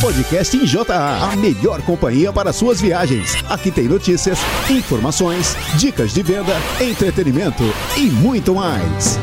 Podcast em JA, a melhor companhia para suas viagens. Aqui tem notícias, informações, dicas de venda, entretenimento e muito mais.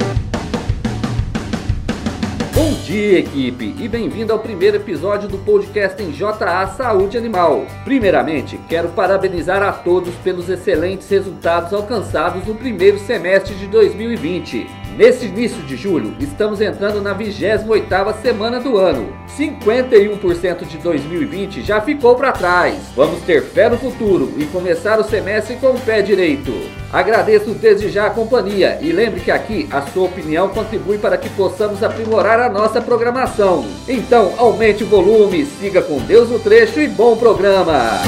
Bom dia, equipe, e bem-vindo ao primeiro episódio do podcast em JA Saúde Animal. Primeiramente, quero parabenizar a todos pelos excelentes resultados alcançados no primeiro semestre de 2020. Nesse início de julho, estamos entrando na 28ª semana do ano. 51% de 2020 já ficou para trás. Vamos ter fé no futuro e começar o semestre com o pé direito. Agradeço desde já a companhia e lembre que aqui a sua opinião contribui para que possamos aprimorar a nossa programação. Então, aumente o volume, siga com Deus no trecho e bom programa!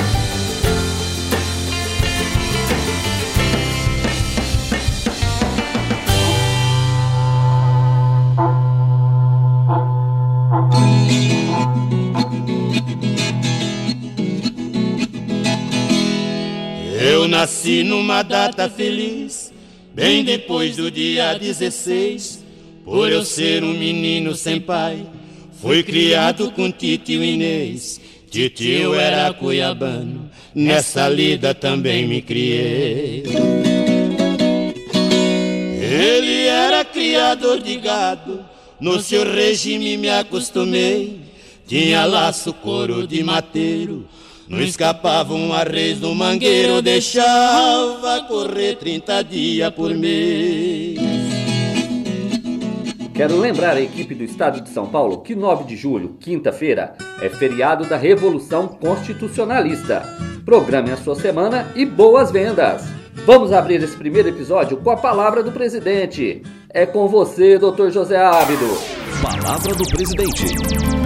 Nasci numa data feliz, bem depois do dia 16. Por eu ser um menino sem pai, fui criado com titio Inês. Titio era cuiabano, nessa lida também me criei. Ele era criador de gado, no seu regime me acostumei. Tinha laço, couro de mateiro, não escapavam a reis do mangueiro, deixava correr 30 dias por mês. Quero lembrar a equipe do Estado de São Paulo que 9 de julho, quinta-feira, é feriado da Revolução Constitucionalista. Programe a sua semana e boas vendas! Vamos abrir esse primeiro episódio com a palavra do presidente. É com você, Dr. José Ábido. Palavra do presidente.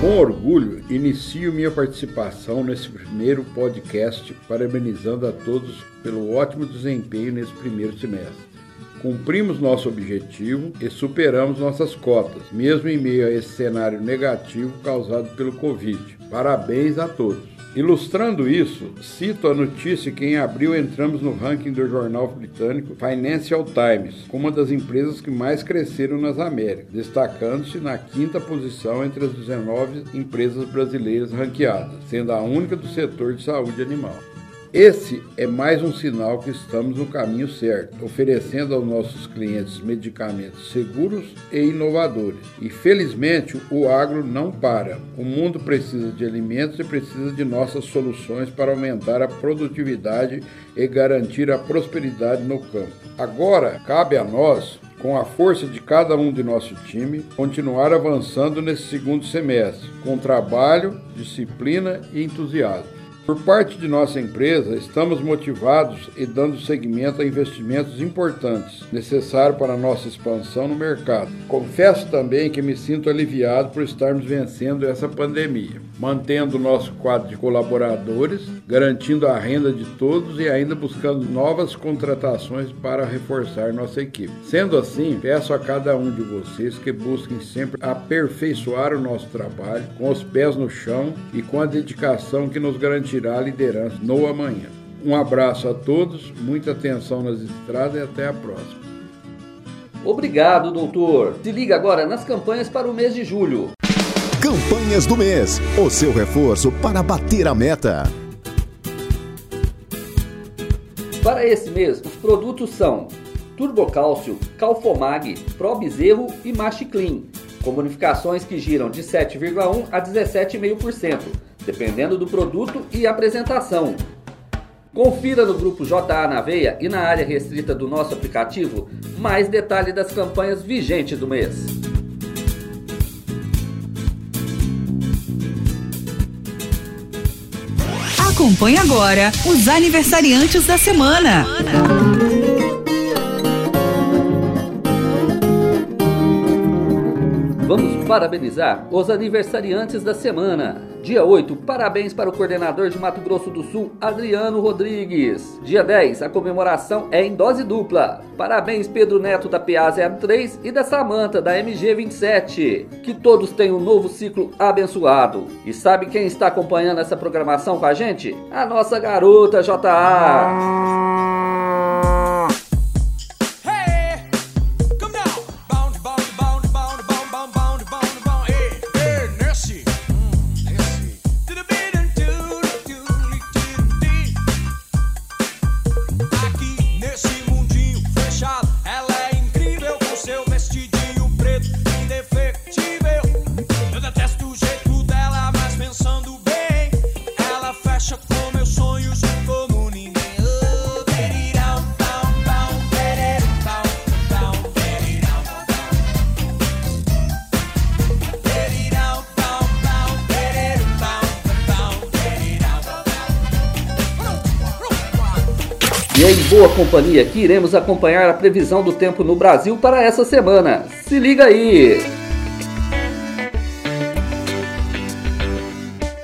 Com orgulho, inicio minha participação nesse primeiro podcast, parabenizando a todos pelo ótimo desempenho nesse primeiro semestre. Cumprimos nosso objetivo e superamos nossas cotas, mesmo em meio a esse cenário negativo causado pelo Covid. Parabéns a todos! Ilustrando isso, cito a notícia que em abril entramos no ranking do jornal britânico Financial Times, como uma das empresas que mais cresceram nas Américas, destacando-se na quinta posição entre as 19 empresas brasileiras ranqueadas, sendo a única do setor de saúde animal. Esse é mais um sinal que estamos no caminho certo, oferecendo aos nossos clientes medicamentos seguros e inovadores. E felizmente o agro não para. O mundo precisa de alimentos e precisa de nossas soluções para aumentar a produtividade e garantir a prosperidade no campo. Agora cabe a nós com a força de cada um de nosso time, continuar avançando nesse segundo semestre, com trabalho, disciplina e entusiasmo. Por parte de nossa empresa, estamos motivados e dando seguimento a investimentos importantes necessários para a nossa expansão no mercado. Confesso também que me sinto aliviado por estarmos vencendo essa pandemia, mantendo o nosso quadro de colaboradores, garantindo a renda de todos e ainda buscando novas contratações para reforçar nossa equipe. Sendo assim, peço a cada um de vocês que busquem sempre aperfeiçoar o nosso trabalho com os pés no chão e com a dedicação que nos garantirá a liderança no amanhã. Um abraço a todos, muita atenção nas estradas e até a próxima. Obrigado, doutor. Se liga agora nas campanhas para o mês de julho. Campanhas do mês. O seu reforço para bater a meta. Para esse mês, os produtos são Turbocálcio, Calfomag, Pro Bezerro e Machiclean, com bonificações que giram de 7,1% a 17,5% dependendo do produto e apresentação. Confira no grupo JA na Veia e na área restrita do nosso aplicativo mais detalhes das campanhas vigentes do mês. Acompanhe agora os aniversariantes da semana. Vamos parabenizar os aniversariantes da semana. Dia 8, parabéns para o coordenador de Mato Grosso do Sul, Adriano Rodrigues. Dia 10, a comemoração é em dose dupla. Parabéns Pedro Neto da PA 03 e da Samanta da MG 27. Que todos tenham um novo ciclo abençoado. E sabe quem está acompanhando essa programação com a gente? A nossa garota JA. Companhia que iremos acompanhar a previsão do tempo no Brasil para essa semana. Se liga aí!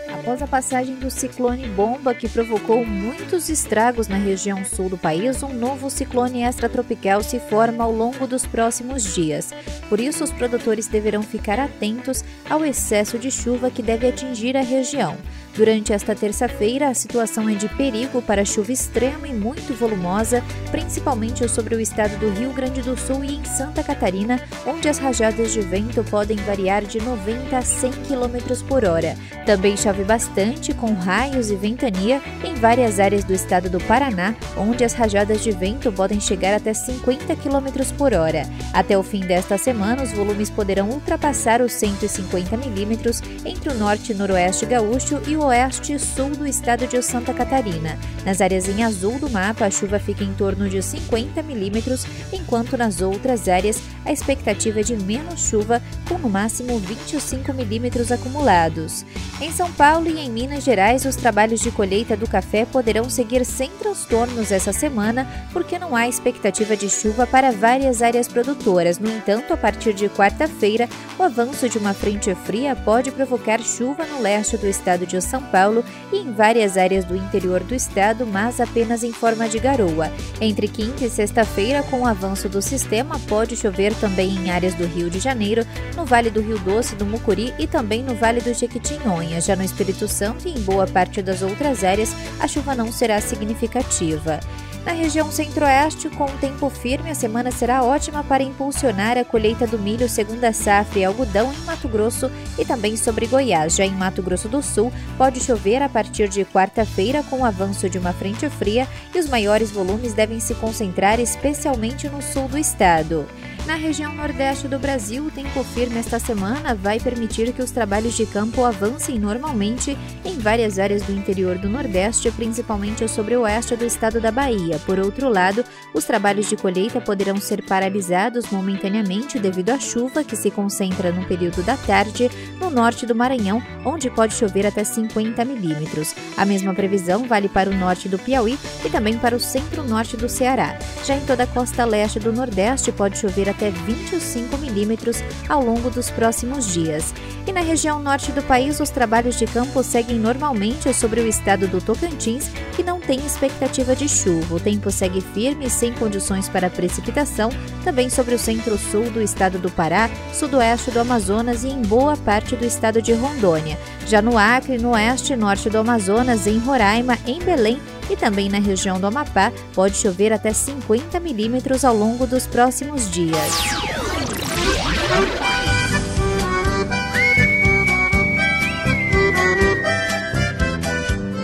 Após a passagem do ciclone bomba que provocou muitos estragos na região sul do país, um novo ciclone extratropical se forma ao longo dos próximos dias. Por isso, os produtores deverão ficar atentos ao excesso de chuva que deve atingir a região. Durante esta terça-feira, a situação é de perigo para chuva extrema e muito volumosa, principalmente sobre o estado do Rio Grande do Sul e em Santa Catarina, onde as rajadas de vento podem variar de 90 a 100 km por hora. Também chove bastante, com raios e ventania, em várias áreas do estado do Paraná, onde as rajadas de vento podem chegar até 50 km por hora. Até o fim desta semana, os volumes poderão ultrapassar os 150 milímetros entre o norte e noroeste gaúcho e o oeste e sul do estado de Santa Catarina. Nas áreas em azul do mapa, a chuva fica em torno de 50 milímetros, enquanto nas outras áreas a expectativa é de menos chuva, com no máximo 25 milímetros acumulados. Em São Paulo e em Minas Gerais, os trabalhos de colheita do café poderão seguir sem transtornos essa semana, porque não há expectativa de chuva para várias áreas produtoras. No entanto, a partir de quarta-feira, o avanço de uma frente fria pode provocar chuva no leste do estado de São são Paulo e em várias áreas do interior do estado, mas apenas em forma de garoa. Entre quinta e sexta-feira, com o avanço do sistema, pode chover também em áreas do Rio de Janeiro, no Vale do Rio Doce, do Mucuri e também no Vale do Jequitinhonha. Já no Espírito Santo e em boa parte das outras áreas, a chuva não será significativa. Na região centro-oeste, com o tempo firme, a semana será ótima para impulsionar a colheita do milho segunda safra e algodão em Mato Grosso e também sobre Goiás. Já em Mato Grosso do Sul, pode chover a partir de quarta-feira com o avanço de uma frente fria e os maiores volumes devem se concentrar especialmente no sul do estado. Na região nordeste do Brasil, o tempo firme esta semana vai permitir que os trabalhos de campo avancem normalmente em várias áreas do interior do Nordeste, principalmente sobre o oeste do estado da Bahia. Por outro lado, os trabalhos de colheita poderão ser paralisados momentaneamente devido à chuva que se concentra no período da tarde no norte do Maranhão, onde pode chover até 50 milímetros. A mesma previsão vale para o norte do Piauí e também para o centro-norte do Ceará. Já em toda a costa leste do Nordeste pode chover até 25 milímetros ao longo dos próximos dias. E na região norte do país, os trabalhos de campo seguem normalmente sobre o estado do Tocantins, que não tem expectativa de chuva. O tempo segue firme, sem condições para precipitação, também sobre o centro-sul do estado do Pará, sudoeste do Amazonas e em boa parte do estado de Rondônia. Já no Acre, no oeste e norte do Amazonas, em Roraima, em Belém e também na região do Amapá pode chover até 50 milímetros ao longo dos próximos dias.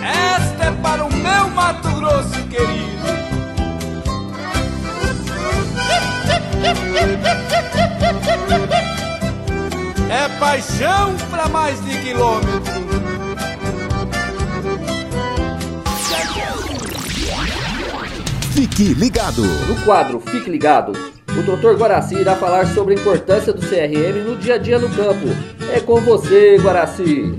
Esta é para o meu Mato Grosso querido. É paixão para mais de quilômetro. Fique ligado. No quadro Fique Ligado, o Dr. Guaraci irá falar sobre a importância do CRM no dia a dia no campo. É com você, Guaraci.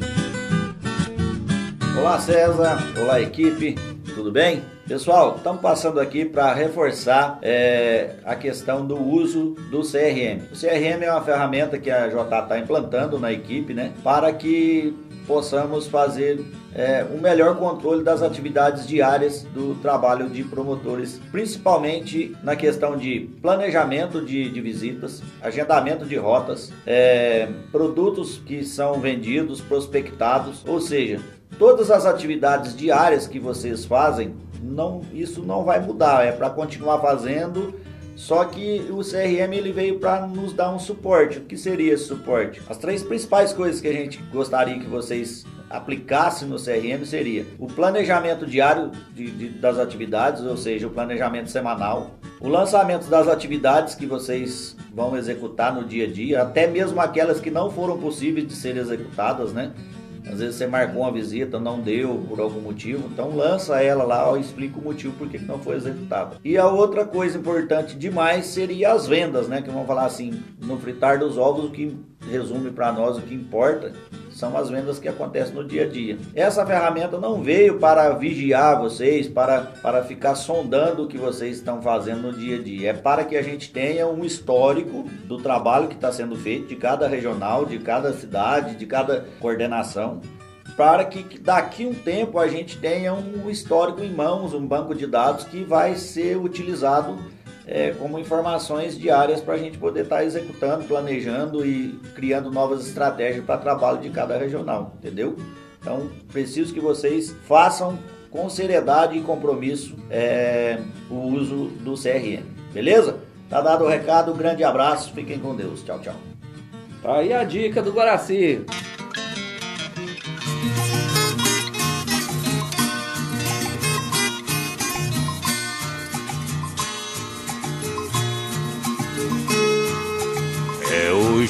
Olá, César. Olá, equipe. Tudo bem? Pessoal, estamos passando aqui para reforçar é, a questão do uso do CRM. O CRM é uma ferramenta que a J está implantando na equipe, né, para que possamos fazer é, um melhor controle das atividades diárias do trabalho de promotores, principalmente na questão de planejamento de, de visitas, agendamento de rotas, é, produtos que são vendidos, prospectados, ou seja, todas as atividades diárias que vocês fazem, não, isso não vai mudar, é para continuar fazendo. Só que o CRM ele veio para nos dar um suporte. O que seria esse suporte? As três principais coisas que a gente gostaria que vocês aplicassem no CRM seria o planejamento diário de, de, das atividades, ou seja, o planejamento semanal, o lançamento das atividades que vocês vão executar no dia a dia, até mesmo aquelas que não foram possíveis de ser executadas, né? Às vezes você marcou uma visita, não deu por algum motivo, então lança ela lá e explica o motivo por que não foi executada. E a outra coisa importante demais seria as vendas, né? Que vamos falar assim, no fritar dos ovos, o que resume para nós o que importa são as vendas que acontecem no dia a dia. Essa ferramenta não veio para vigiar vocês, para, para ficar sondando o que vocês estão fazendo no dia a dia. É para que a gente tenha um histórico do trabalho que está sendo feito de cada regional, de cada cidade, de cada coordenação para que daqui um tempo a gente tenha um histórico em mãos, um banco de dados que vai ser utilizado é, como informações diárias para a gente poder estar tá executando, planejando e criando novas estratégias para trabalho de cada regional, entendeu? Então, preciso que vocês façam com seriedade e compromisso é, o uso do CRM, beleza? Tá dado o recado, um grande abraço, fiquem com Deus, tchau, tchau. Tá aí a dica do Guaraci.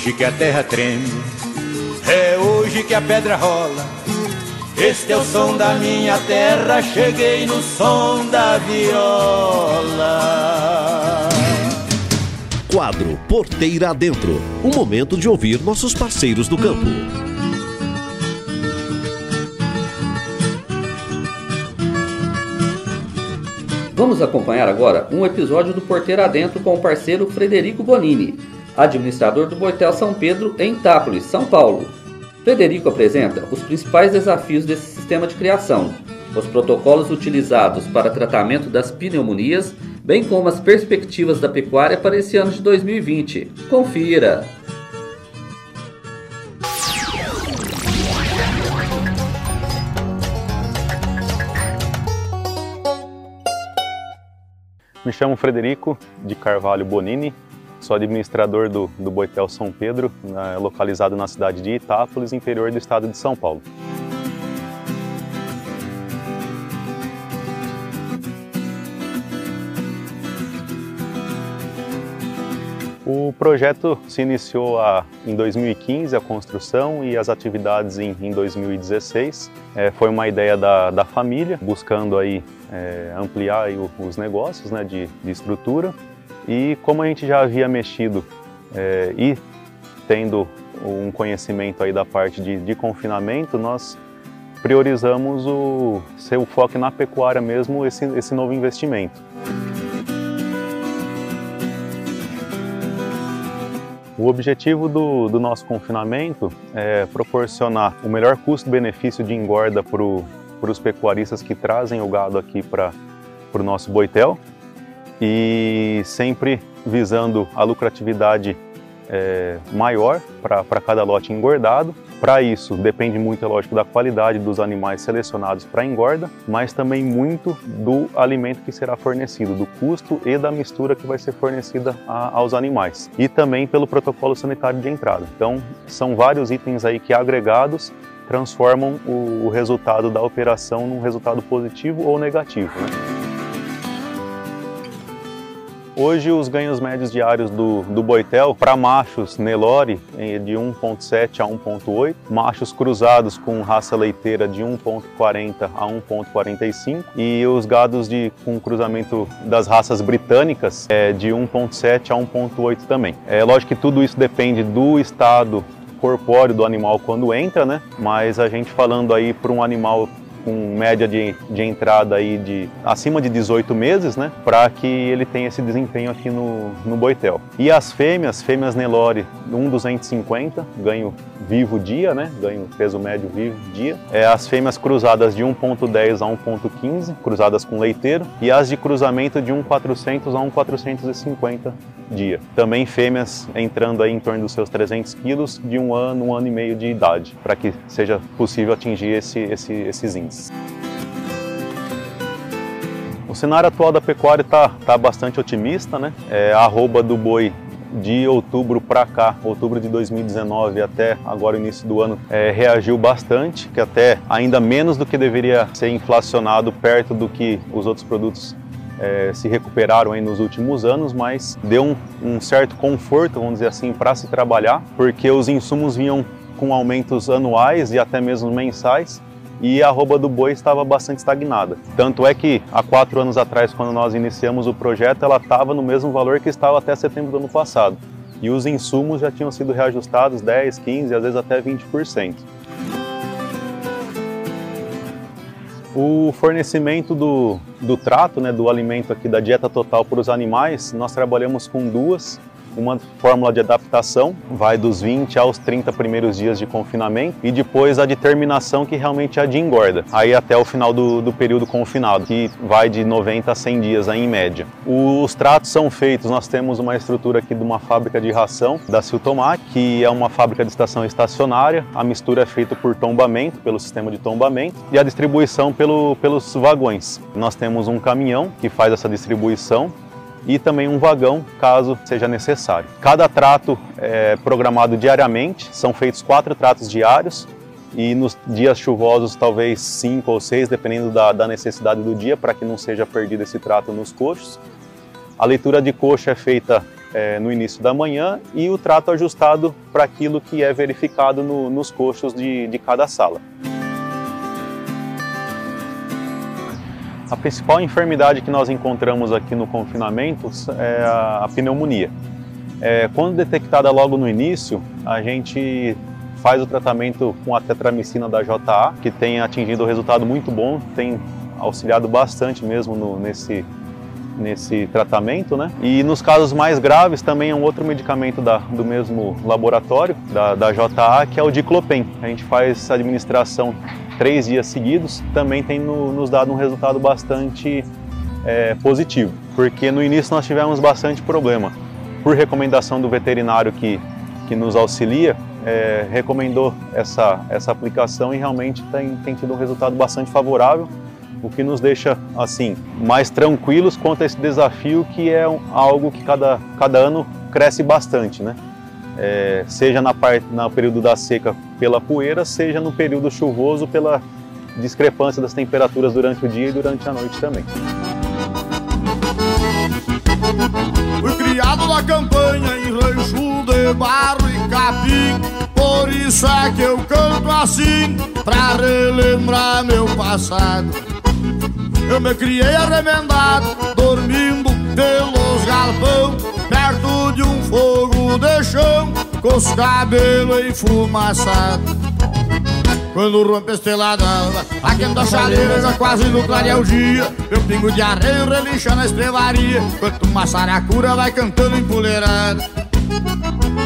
Hoje que a terra treme, é hoje que a pedra rola. Este é o som da minha terra, cheguei no som da viola. Quadro Porteira Adentro o momento de ouvir nossos parceiros do campo. Vamos acompanhar agora um episódio do Porteira Adentro com o parceiro Frederico Bonini administrador do Boitel São Pedro em Itápolis, São Paulo. Frederico apresenta os principais desafios desse sistema de criação, os protocolos utilizados para tratamento das pneumonias, bem como as perspectivas da pecuária para esse ano de 2020. Confira! Me chamo Frederico de Carvalho Bonini, Sou administrador do, do Boitel São Pedro, localizado na cidade de Itápolis, interior do estado de São Paulo. O projeto se iniciou a, em 2015, a construção e as atividades em, em 2016. É, foi uma ideia da, da família, buscando aí, é, ampliar aí os negócios né, de, de estrutura e como a gente já havia mexido é, e tendo um conhecimento aí da parte de, de confinamento, nós priorizamos o ser o foco na pecuária mesmo, esse, esse novo investimento. O objetivo do, do, nosso confinamento é proporcionar o melhor custo-benefício de engorda para os pecuaristas que trazem o gado aqui para o nosso boitel e sempre visando a lucratividade é, maior para cada lote engordado. Para isso, depende muito, é lógico, da qualidade dos animais selecionados para engorda, mas também muito do alimento que será fornecido, do custo e da mistura que vai ser fornecida a, aos animais. E também pelo protocolo sanitário de entrada. Então, são vários itens aí que agregados transformam o, o resultado da operação num resultado positivo ou negativo. Né? Hoje os ganhos médios diários do, do Boitel para machos Nelore é de 1.7 a 1.8, machos cruzados com raça leiteira de 1.40 a 1.45 e os gados de, com cruzamento das raças britânicas é de 1.7 a 1.8 também. É lógico que tudo isso depende do estado corpóreo do animal quando entra, né? Mas a gente falando aí para um animal com média de, de entrada aí de acima de 18 meses, né, para que ele tenha esse desempenho aqui no, no boitel. E as fêmeas, fêmeas Nelore 1,250, ganho vivo dia, né, ganho peso médio vivo dia. É, as fêmeas cruzadas de 1,10 a 1,15, cruzadas com leiteiro, e as de cruzamento de 1,400 a 1,450 dia. Também fêmeas entrando aí em torno dos seus 300 quilos de um ano, um ano e meio de idade, para que seja possível atingir esse, esse, esses índices. O cenário atual da pecuária está tá bastante otimista, né? É, a arroba do boi de outubro para cá, outubro de 2019 até agora início do ano, é, reagiu bastante, que até ainda menos do que deveria ser inflacionado perto do que os outros produtos é, se recuperaram aí nos últimos anos, mas deu um, um certo conforto, vamos dizer assim, para se trabalhar, porque os insumos vinham com aumentos anuais e até mesmo mensais, e a arroba do boi estava bastante estagnada. Tanto é que há quatro anos atrás, quando nós iniciamos o projeto, ela estava no mesmo valor que estava até setembro do ano passado. e os insumos já tinham sido reajustados 10, 15, às vezes até 20%. O fornecimento do, do trato, né, do alimento aqui da dieta total para os animais, nós trabalhamos com duas uma fórmula de adaptação, vai dos 20 aos 30 primeiros dias de confinamento e depois a determinação que realmente é a de engorda, aí até o final do, do período confinado, que vai de 90 a 100 dias aí em média. Os tratos são feitos, nós temos uma estrutura aqui de uma fábrica de ração da Siltomac, que é uma fábrica de estação estacionária, a mistura é feita por tombamento, pelo sistema de tombamento, e a distribuição pelo, pelos vagões. Nós temos um caminhão que faz essa distribuição, e também um vagão, caso seja necessário. Cada trato é programado diariamente, são feitos quatro tratos diários e nos dias chuvosos talvez cinco ou seis, dependendo da, da necessidade do dia, para que não seja perdido esse trato nos coxos. A leitura de coxa é feita é, no início da manhã e o trato ajustado para aquilo que é verificado no, nos coxos de, de cada sala. A principal enfermidade que nós encontramos aqui no confinamento é a pneumonia. É, quando detectada logo no início, a gente faz o tratamento com a tetramicina da JA, que tem atingido um resultado muito bom, tem auxiliado bastante mesmo no, nesse, nesse tratamento, né? E nos casos mais graves também é um outro medicamento da, do mesmo laboratório, da, da JA, que é o diclopen. A gente faz a administração três dias seguidos, também tem no, nos dado um resultado bastante é, positivo, porque no início nós tivemos bastante problema. Por recomendação do veterinário que, que nos auxilia, é, recomendou essa, essa aplicação e realmente tem, tem tido um resultado bastante favorável, o que nos deixa assim mais tranquilos quanto a esse desafio que é algo que cada, cada ano cresce bastante, né? É, seja na parte, no período da seca pela poeira, seja no período chuvoso pela discrepância das temperaturas durante o dia e durante a noite também. Fui criado na campanha em rancho de barro e capim. Por isso é que eu canto assim, pra relembrar meu passado. Eu me criei arremendado, dormindo pelos galpão de um fogo de chão Com os cabelos enfumaçados quando rompe a estelada a chaleira já quase no clarear dia. Meu pingo de areia relincha na estrevaria Enquanto uma saracura vai cantando empoleirada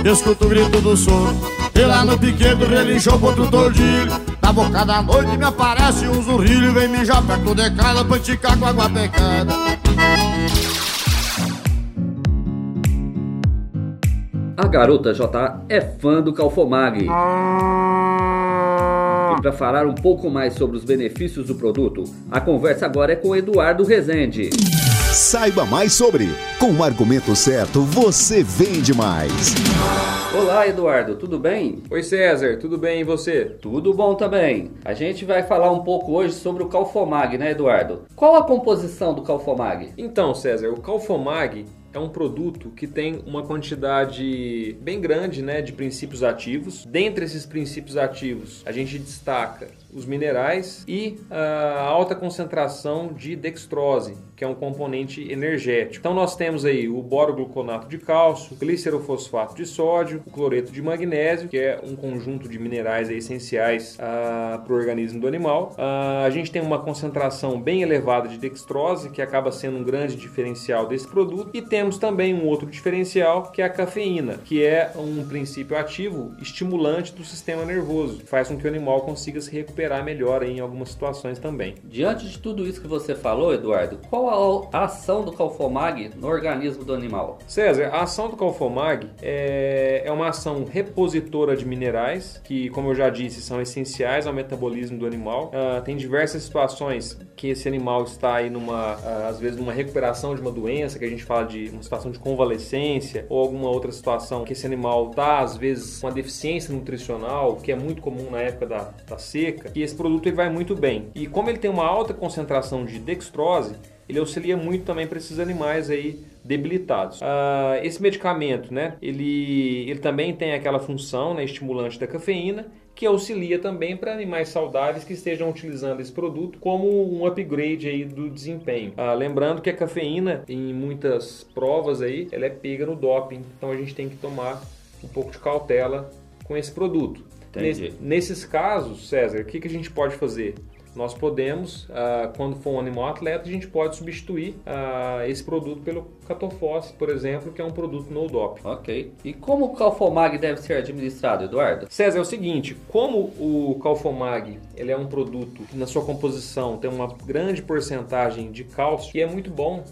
Escuto o grito do sono E lá no piquedo relinchou outro tordilho. Na boca da noite me aparece um zurrilho Vem mijar perto de casa pra esticar com água pecada A garota J é fã do Calfomag. E para falar um pouco mais sobre os benefícios do produto, a conversa agora é com Eduardo Rezende. Saiba mais sobre Com o argumento certo, você vende mais. Olá, Eduardo, tudo bem? Oi, César, tudo bem e você? Tudo bom também. A gente vai falar um pouco hoje sobre o Calfomag, né, Eduardo? Qual a composição do Calfomag? Então, César, o Calfomag é um produto que tem uma quantidade bem grande né, de princípios ativos. Dentre esses princípios ativos, a gente destaca os minerais e a alta concentração de dextrose, que é um componente energético. Então nós temos aí o borogluconato de cálcio, glicerofosfato de sódio, o cloreto de magnésio, que é um conjunto de minerais essenciais uh, para o organismo do animal. Uh, a gente tem uma concentração bem elevada de dextrose, que acaba sendo um grande diferencial desse produto, e temos também um outro diferencial, que é a cafeína, que é um princípio ativo estimulante do sistema nervoso, faz com que o animal consiga se recuperar melhor em algumas situações também. Diante de tudo isso que você falou, Eduardo, qual a ação do Calfomag no organismo do animal? César, a ação do Calfomag é, é uma ação repositora de minerais, que, como eu já disse, são essenciais ao metabolismo do animal. Uh, tem diversas situações que esse animal está aí numa, uh, às vezes, numa recuperação de uma doença, que a gente fala de uma situação de convalescência, ou alguma outra situação que esse animal está, às vezes, com uma deficiência nutricional, que é muito comum na época da, da seca, e esse produto ele vai muito bem. E como ele tem uma alta concentração de dextrose, ele auxilia muito também para esses animais aí debilitados. Uh, esse medicamento, né, ele, ele também tem aquela função né, estimulante da cafeína que auxilia também para animais saudáveis que estejam utilizando esse produto como um upgrade aí do desempenho. Ah, lembrando que a cafeína, em muitas provas aí, ela é pega no doping, então a gente tem que tomar um pouco de cautela com esse produto. Entendi. Nesses casos, César, o que, que a gente pode fazer? Nós podemos, ah, quando for um animal atleta, a gente pode substituir ah, esse produto pelo catofós, por exemplo, que é um produto no dop. Ok. E como o Calfomag deve ser administrado, Eduardo? César, é o seguinte, como o Calfomag ele é um produto que na sua composição tem uma grande porcentagem de cálcio, e é muito bom,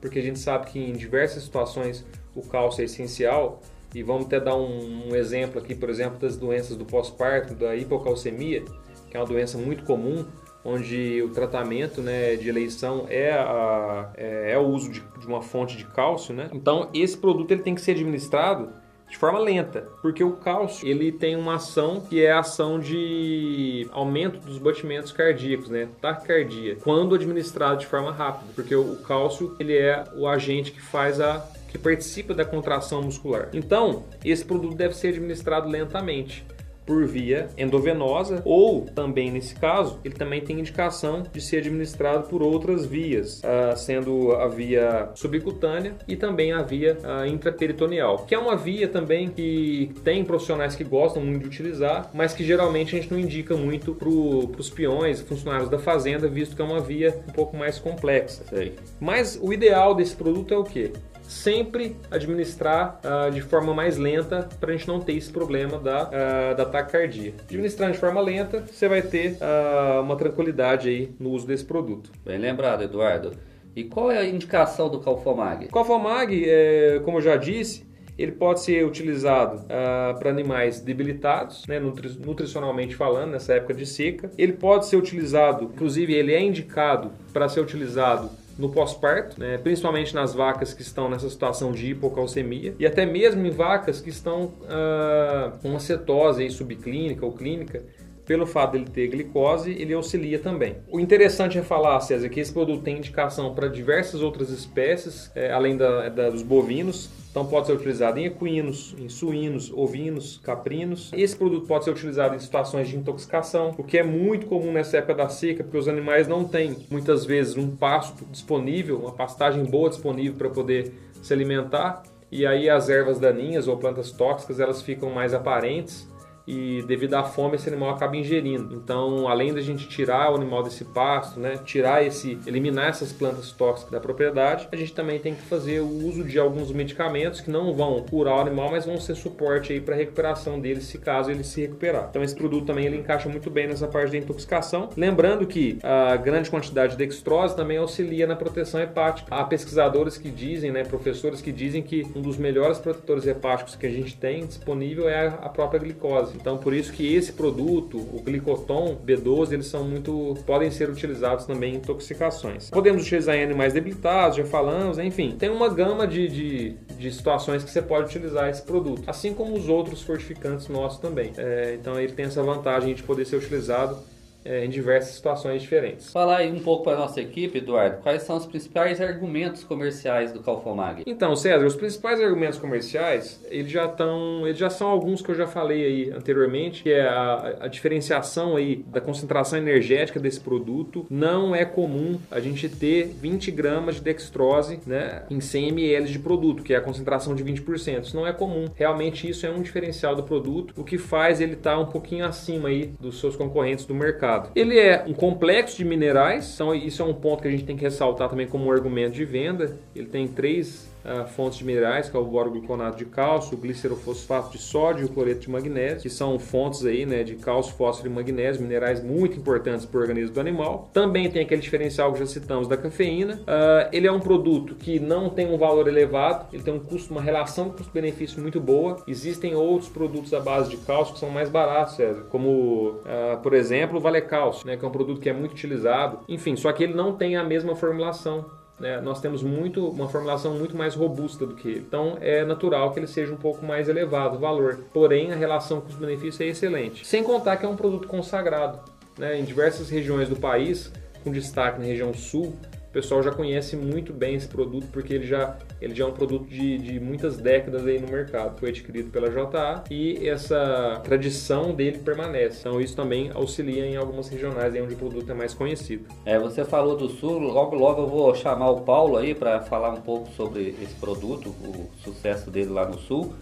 porque a gente sabe que em diversas situações o cálcio é essencial, e vamos até dar um, um exemplo aqui, por exemplo, das doenças do pós-parto, da hipocalcemia, que é uma doença muito comum, onde o tratamento né, de eleição é, a, é, é o uso de, de, uma fonte de cálcio, né? Então esse produto ele tem que ser administrado de forma lenta, porque o cálcio ele tem uma ação que é a ação de aumento dos batimentos cardíacos, né, taquicardia, quando administrado de forma rápida, porque o cálcio ele é o agente que faz a que participa da contração muscular. Então esse produto deve ser administrado lentamente por via endovenosa ou também nesse caso ele também tem indicação de ser administrado por outras vias, uh, sendo a via subcutânea e também a via uh, intraperitoneal, que é uma via também que tem profissionais que gostam muito de utilizar, mas que geralmente a gente não indica muito para os peões, funcionários da fazenda, visto que é uma via um pouco mais complexa. Sei. Mas o ideal desse produto é o que? Sempre administrar uh, de forma mais lenta para a gente não ter esse problema da, uh, da taquicardia. Administrando de forma lenta, você vai ter uh, uma tranquilidade aí no uso desse produto. Bem lembrado, Eduardo. E qual é a indicação do Calfomag? Calfomag, é, como eu já disse, ele pode ser utilizado uh, para animais debilitados, né, nutri nutricionalmente falando, nessa época de seca. Ele pode ser utilizado, inclusive ele é indicado para ser utilizado no pós-parto, né, principalmente nas vacas que estão nessa situação de hipocalcemia e até mesmo em vacas que estão ah, com acetose aí, subclínica ou clínica, pelo fato dele ter glicose, ele auxilia também. O interessante é falar, César, que esse produto tem indicação para diversas outras espécies, é, além da, da, dos bovinos. Então pode ser utilizado em equinos, em suínos, ovinos, caprinos. Esse produto pode ser utilizado em situações de intoxicação, o que é muito comum nessa época da seca, porque os animais não têm muitas vezes um pasto disponível, uma pastagem boa disponível para poder se alimentar. E aí as ervas daninhas ou plantas tóxicas elas ficam mais aparentes e devido à fome esse animal acaba ingerindo. Então, além da gente tirar o animal desse pasto, né, tirar esse, eliminar essas plantas tóxicas da propriedade, a gente também tem que fazer o uso de alguns medicamentos que não vão curar o animal, mas vão ser suporte aí para a recuperação dele, se caso ele se recuperar. Então, esse produto também ele encaixa muito bem nessa parte da intoxicação. Lembrando que a grande quantidade de dextrose também auxilia na proteção hepática. Há pesquisadores que dizem, né, professores que dizem que um dos melhores protetores hepáticos que a gente tem disponível é a própria glicose. Então, por isso que esse produto, o glicoton B12, eles são muito podem ser utilizados também em intoxicações. Podemos utilizar em animais debilitados, já falamos, enfim, tem uma gama de, de, de situações que você pode utilizar esse produto, assim como os outros fortificantes nossos também. É, então, ele tem essa vantagem de poder ser utilizado é, em diversas situações diferentes. Falar aí um pouco para a nossa equipe, Eduardo, quais são os principais argumentos comerciais do Calfomag? Então, César, os principais argumentos comerciais, eles já estão, eles já são alguns que eu já falei aí anteriormente, que é a, a diferenciação aí da concentração energética desse produto. Não é comum a gente ter 20 gramas de dextrose né, em 100 ml de produto, que é a concentração de 20%. Isso não é comum. Realmente isso é um diferencial do produto, o que faz ele estar tá um pouquinho acima aí dos seus concorrentes do mercado mercado. Ele é um complexo de minerais, então isso é um ponto que a gente tem que ressaltar também como um argumento de venda. Ele tem três fontes de minerais, que é o borogluconato de cálcio, o glicerofosfato de sódio e o cloreto de magnésio, que são fontes aí, né, de cálcio, fósforo e magnésio, minerais muito importantes para o organismo do animal. Também tem aquele diferencial que já citamos da cafeína. Uh, ele é um produto que não tem um valor elevado, ele tem um custo, uma relação custo-benefício muito boa. Existem outros produtos à base de cálcio que são mais baratos, César, como, uh, por exemplo, o Vale Cálcio, né, que é um produto que é muito utilizado. Enfim, só que ele não tem a mesma formulação né, nós temos muito uma formulação muito mais robusta do que ele. Então é natural que ele seja um pouco mais elevado o valor. Porém, a relação custo-benefício é excelente. Sem contar que é um produto consagrado. Né, em diversas regiões do país, com destaque na região sul, pessoal já conhece muito bem esse produto porque ele já, ele já é um produto de, de muitas décadas aí no mercado. Foi adquirido pela JA e essa tradição dele permanece. Então isso também auxilia em algumas regionais aí onde o produto é mais conhecido. É, você falou do Sul, logo logo eu vou chamar o Paulo aí para falar um pouco sobre esse produto, o sucesso dele lá no Sul.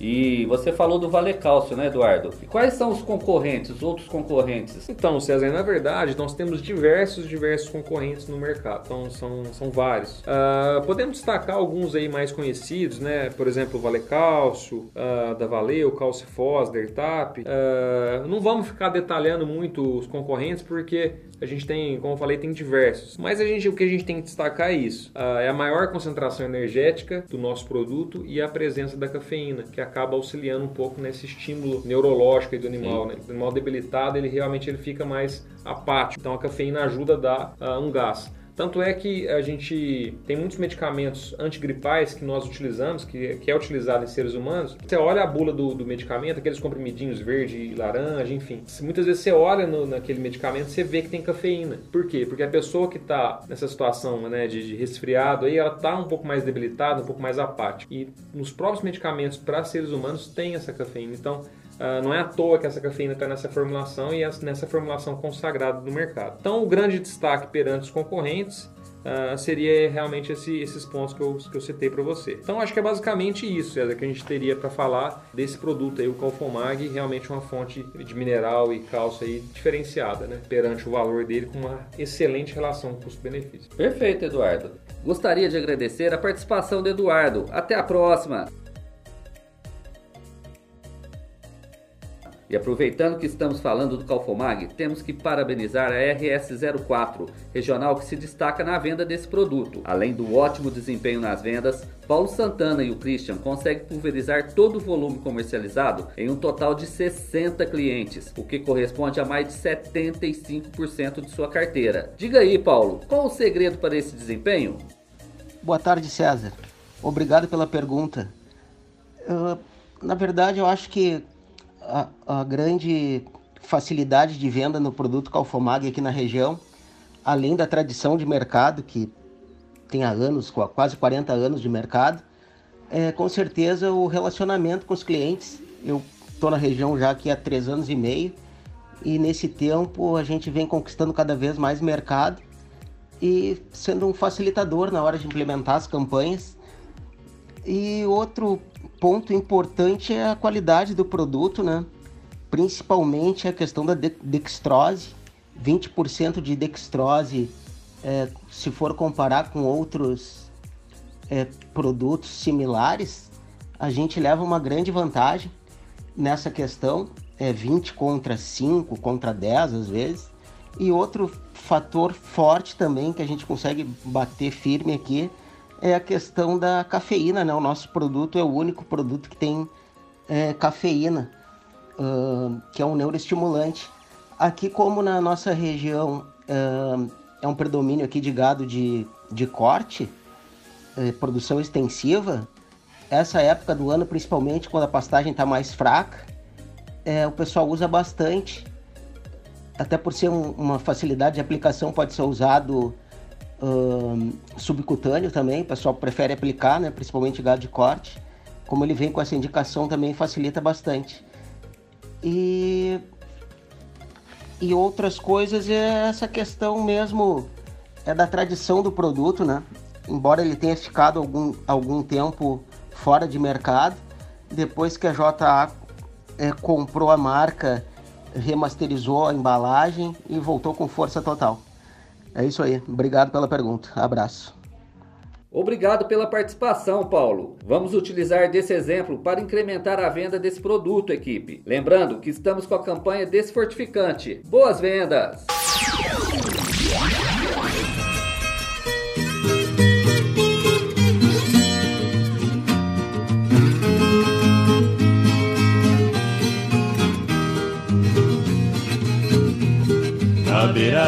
E você falou do Vale Cálcio, né, Eduardo? E quais são os concorrentes, os outros concorrentes? Então, César, na verdade, nós temos diversos, diversos concorrentes no mercado. Então, são, são vários. Uh, podemos destacar alguns aí mais conhecidos, né? Por exemplo, o Vale Cálcio, uh, da Valeu, Calcifós, Dertap. Uh, não vamos ficar detalhando muito os concorrentes, porque a gente tem, como eu falei, tem diversos. Mas a gente, o que a gente tem que destacar é isso. É a maior concentração energética do nosso produto e a presença da cafeína, que acaba auxiliando um pouco nesse estímulo neurológico do animal. Né? O animal debilitado, ele realmente ele fica mais apático. Então a cafeína ajuda a dar uh, um gás. Tanto é que a gente tem muitos medicamentos antigripais que nós utilizamos, que, que é utilizado em seres humanos. Você olha a bula do, do medicamento, aqueles comprimidinhos verde e laranja, enfim. Muitas vezes você olha no, naquele medicamento você vê que tem cafeína. Por quê? Porque a pessoa que está nessa situação né, de, de, resfriado, aí, ela está um pouco mais debilitada, um pouco mais apática. E nos próprios medicamentos para seres humanos tem essa cafeína. Então, Uh, não é à toa que essa cafeína está nessa formulação e nessa formulação consagrada no mercado. Então, o grande destaque perante os concorrentes uh, seria realmente esse, esses pontos que eu, que eu citei para você. Então, acho que é basicamente isso, César, que a gente teria para falar desse produto aí, o Calfomag, realmente uma fonte de mineral e cálcio aí diferenciada, né? Perante o valor dele com uma excelente relação custo-benefício. Perfeito, Eduardo. Gostaria de agradecer a participação do Eduardo. Até a próxima! E aproveitando que estamos falando do Calfomag, temos que parabenizar a RS04, regional que se destaca na venda desse produto. Além do ótimo desempenho nas vendas, Paulo Santana e o Christian conseguem pulverizar todo o volume comercializado em um total de 60 clientes, o que corresponde a mais de 75% de sua carteira. Diga aí, Paulo, qual o segredo para esse desempenho? Boa tarde, César. Obrigado pela pergunta. Uh, na verdade, eu acho que a, grande facilidade de venda no produto Calfomag aqui na região, além da tradição de mercado, que tem há anos, quase 40 anos de mercado, é com certeza o relacionamento com os clientes. Eu estou na região já aqui há três anos e meio e nesse tempo a gente vem conquistando cada vez mais mercado e sendo um facilitador na hora de implementar as campanhas. E outro ponto importante é a qualidade do produto, né? Principalmente a questão da dextrose. 20% de dextrose, é, se for comparar com outros é, produtos similares, a gente leva uma grande vantagem nessa questão. É 20 contra 5, contra 10 às vezes. E outro fator forte também que a gente consegue bater firme aqui é a questão da cafeína, né? O nosso produto é o único produto que tem é, cafeína, uh, que é um neuroestimulante. Aqui, como na nossa região uh, é um predomínio aqui de gado de, de corte, é, produção extensiva, essa época do ano, principalmente quando a pastagem está mais fraca, é, o pessoal usa bastante. Até por ser um, uma facilidade de aplicação, pode ser usado subcutâneo também, o pessoal prefere aplicar, né, principalmente gado de corte. Como ele vem com essa indicação também facilita bastante. E e outras coisas é essa questão mesmo é da tradição do produto, né? Embora ele tenha ficado algum, algum tempo fora de mercado, depois que a JA é, comprou a marca, remasterizou a embalagem e voltou com força total. É isso aí. Obrigado pela pergunta. Abraço. Obrigado pela participação, Paulo. Vamos utilizar desse exemplo para incrementar a venda desse produto, equipe. Lembrando que estamos com a campanha Desfortificante. Boas vendas!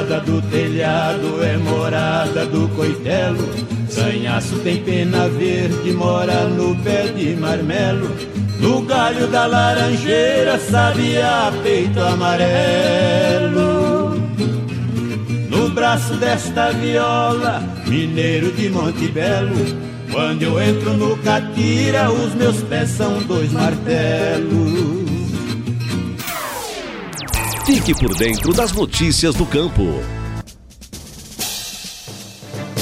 A beirada do telhado é morada do coitelo. Sanhaço tem pena verde, mora no pé de marmelo. No galho da laranjeira, sabia peito amarelo. No braço desta viola, mineiro de Monte Belo. Quando eu entro no catira, os meus pés são dois martelos. Fique por dentro das notícias do campo.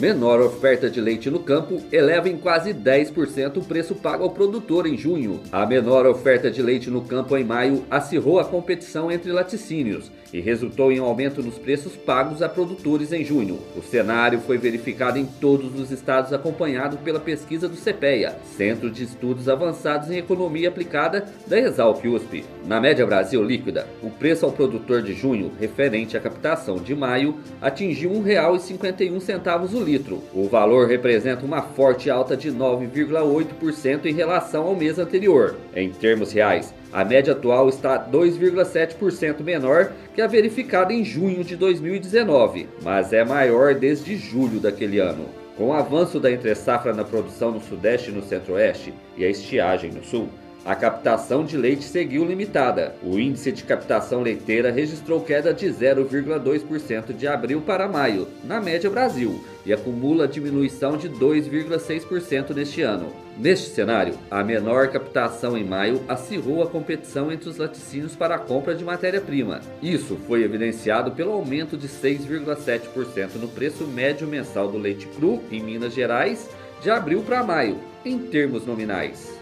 Menor oferta de leite no campo eleva em quase 10% o preço pago ao produtor em junho. A menor oferta de leite no campo em maio acirrou a competição entre laticínios e resultou em um aumento nos preços pagos a produtores em junho. O cenário foi verificado em todos os estados acompanhado pela pesquisa do CPEA, Centro de Estudos Avançados em Economia Aplicada da Exalc USP. Na média Brasil líquida, o preço ao produtor de junho, referente à captação de maio, atingiu R$ 1,51 o litro. O valor representa uma forte alta de 9,8% em relação ao mês anterior. Em termos reais, a média atual está 2,7% menor que a verificada em junho de 2019, mas é maior desde julho daquele ano. Com o avanço da entre-safra na produção no Sudeste e no Centro-Oeste e a estiagem no Sul, a captação de leite seguiu limitada. O índice de captação leiteira registrou queda de 0,2% de abril para maio, na média Brasil, e acumula diminuição de 2,6% neste ano. Neste cenário, a menor captação em maio acirrou a competição entre os laticínios para a compra de matéria-prima. Isso foi evidenciado pelo aumento de 6,7% no preço médio mensal do leite cru em Minas Gerais de abril para maio, em termos nominais.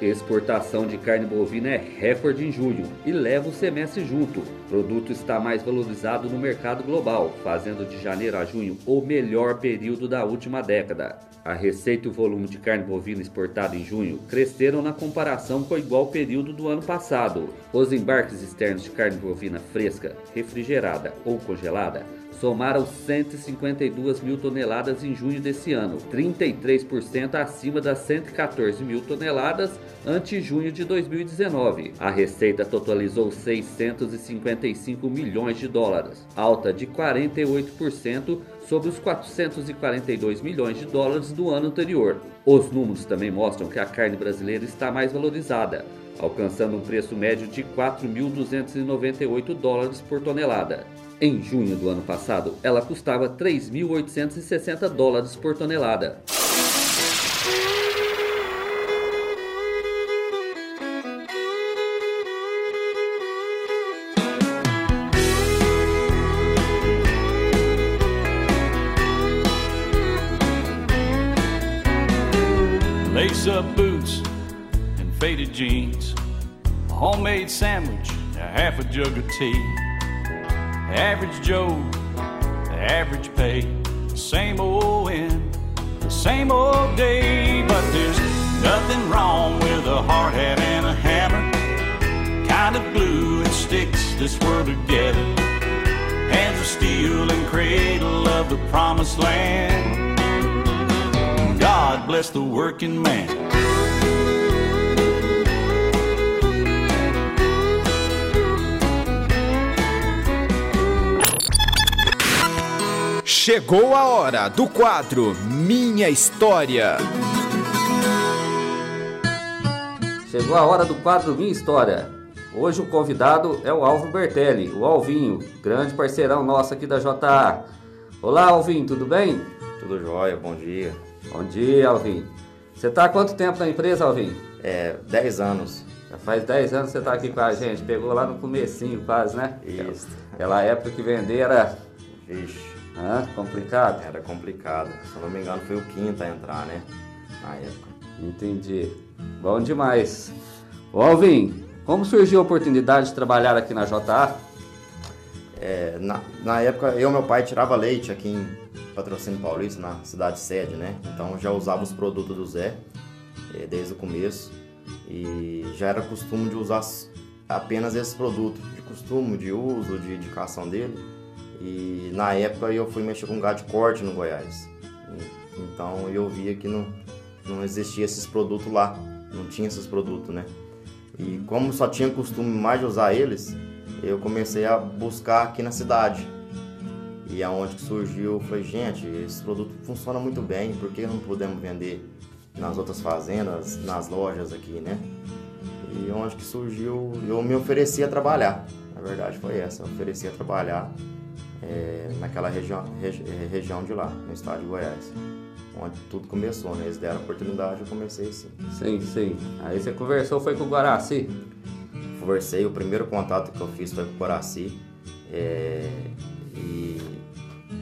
Exportação de carne bovina é recorde em julho e leva o semestre junto. O produto está mais valorizado no mercado global, fazendo de janeiro a junho o melhor período da última década. A receita e o volume de carne bovina exportada em junho cresceram na comparação com o igual período do ano passado. Os embarques externos de carne bovina fresca, refrigerada ou congelada somaram 152 mil toneladas em junho desse ano, 33% acima das 114 mil toneladas ante junho de 2019. A receita totalizou 655 milhões de dólares, alta de 48% sobre os 442 milhões de dólares do ano anterior. Os números também mostram que a carne brasileira está mais valorizada, alcançando um preço médio de 4.298 dólares por tonelada. Em junho do ano passado, ela custava 3.860 dólares por tonelada. Lace up boots and faded jeans, a homemade sandwich, a half a jug of tea. Average Joe, the average pay, the same old end, the same old day. But there's nothing wrong with a hard hat and a hammer. Kind of glue and sticks this world together. Hands of steel and cradle of the promised land. God bless the working man. Chegou a hora do quadro Minha História. Chegou a hora do quadro Minha História. Hoje o convidado é o Alvo Bertelli, o Alvinho, grande parceirão nosso aqui da JA. Olá, Alvinho, tudo bem? Tudo jóia, bom dia. Bom dia, Alvinho. Você está há quanto tempo na empresa, Alvinho? É, 10 anos. Já faz 10 anos que você está aqui com a gente. Pegou lá no comecinho quase, né? Isso. Aquela época que vender era... Vixe. Complicado? Era complicado. Se eu não me engano, foi o quinto a entrar, né? Na época. Entendi. Bom demais. Ô Alvin, como surgiu a oportunidade de trabalhar aqui na JA? É, na, na época, eu e meu pai tirava leite aqui em Patrocínio Paulista, na cidade sede, né? Então já usava os produtos do Zé é, desde o começo e já era costume de usar apenas esses produtos, de costume, de uso, de indicação dele. E na época eu fui mexer com gado de corte no Goiás. Então eu via que não, não existia esses produtos lá, não tinha esses produtos, né? E como só tinha costume mais de usar eles, eu comecei a buscar aqui na cidade. E aonde que surgiu, eu falei, gente, esse produto funciona muito bem, por que não podemos vender nas outras fazendas, nas lojas aqui, né? E onde que surgiu, eu me ofereci a trabalhar. Na verdade foi essa, eu ofereci a trabalhar é, naquela região, regi, região de lá, no estado de Goiás. Onde tudo começou, né? Eles deram a oportunidade, eu comecei assim. Sim, sim. Aí você conversou, foi com o Guaraci? Conversei, o primeiro contato que eu fiz foi com o Guaraci. É, e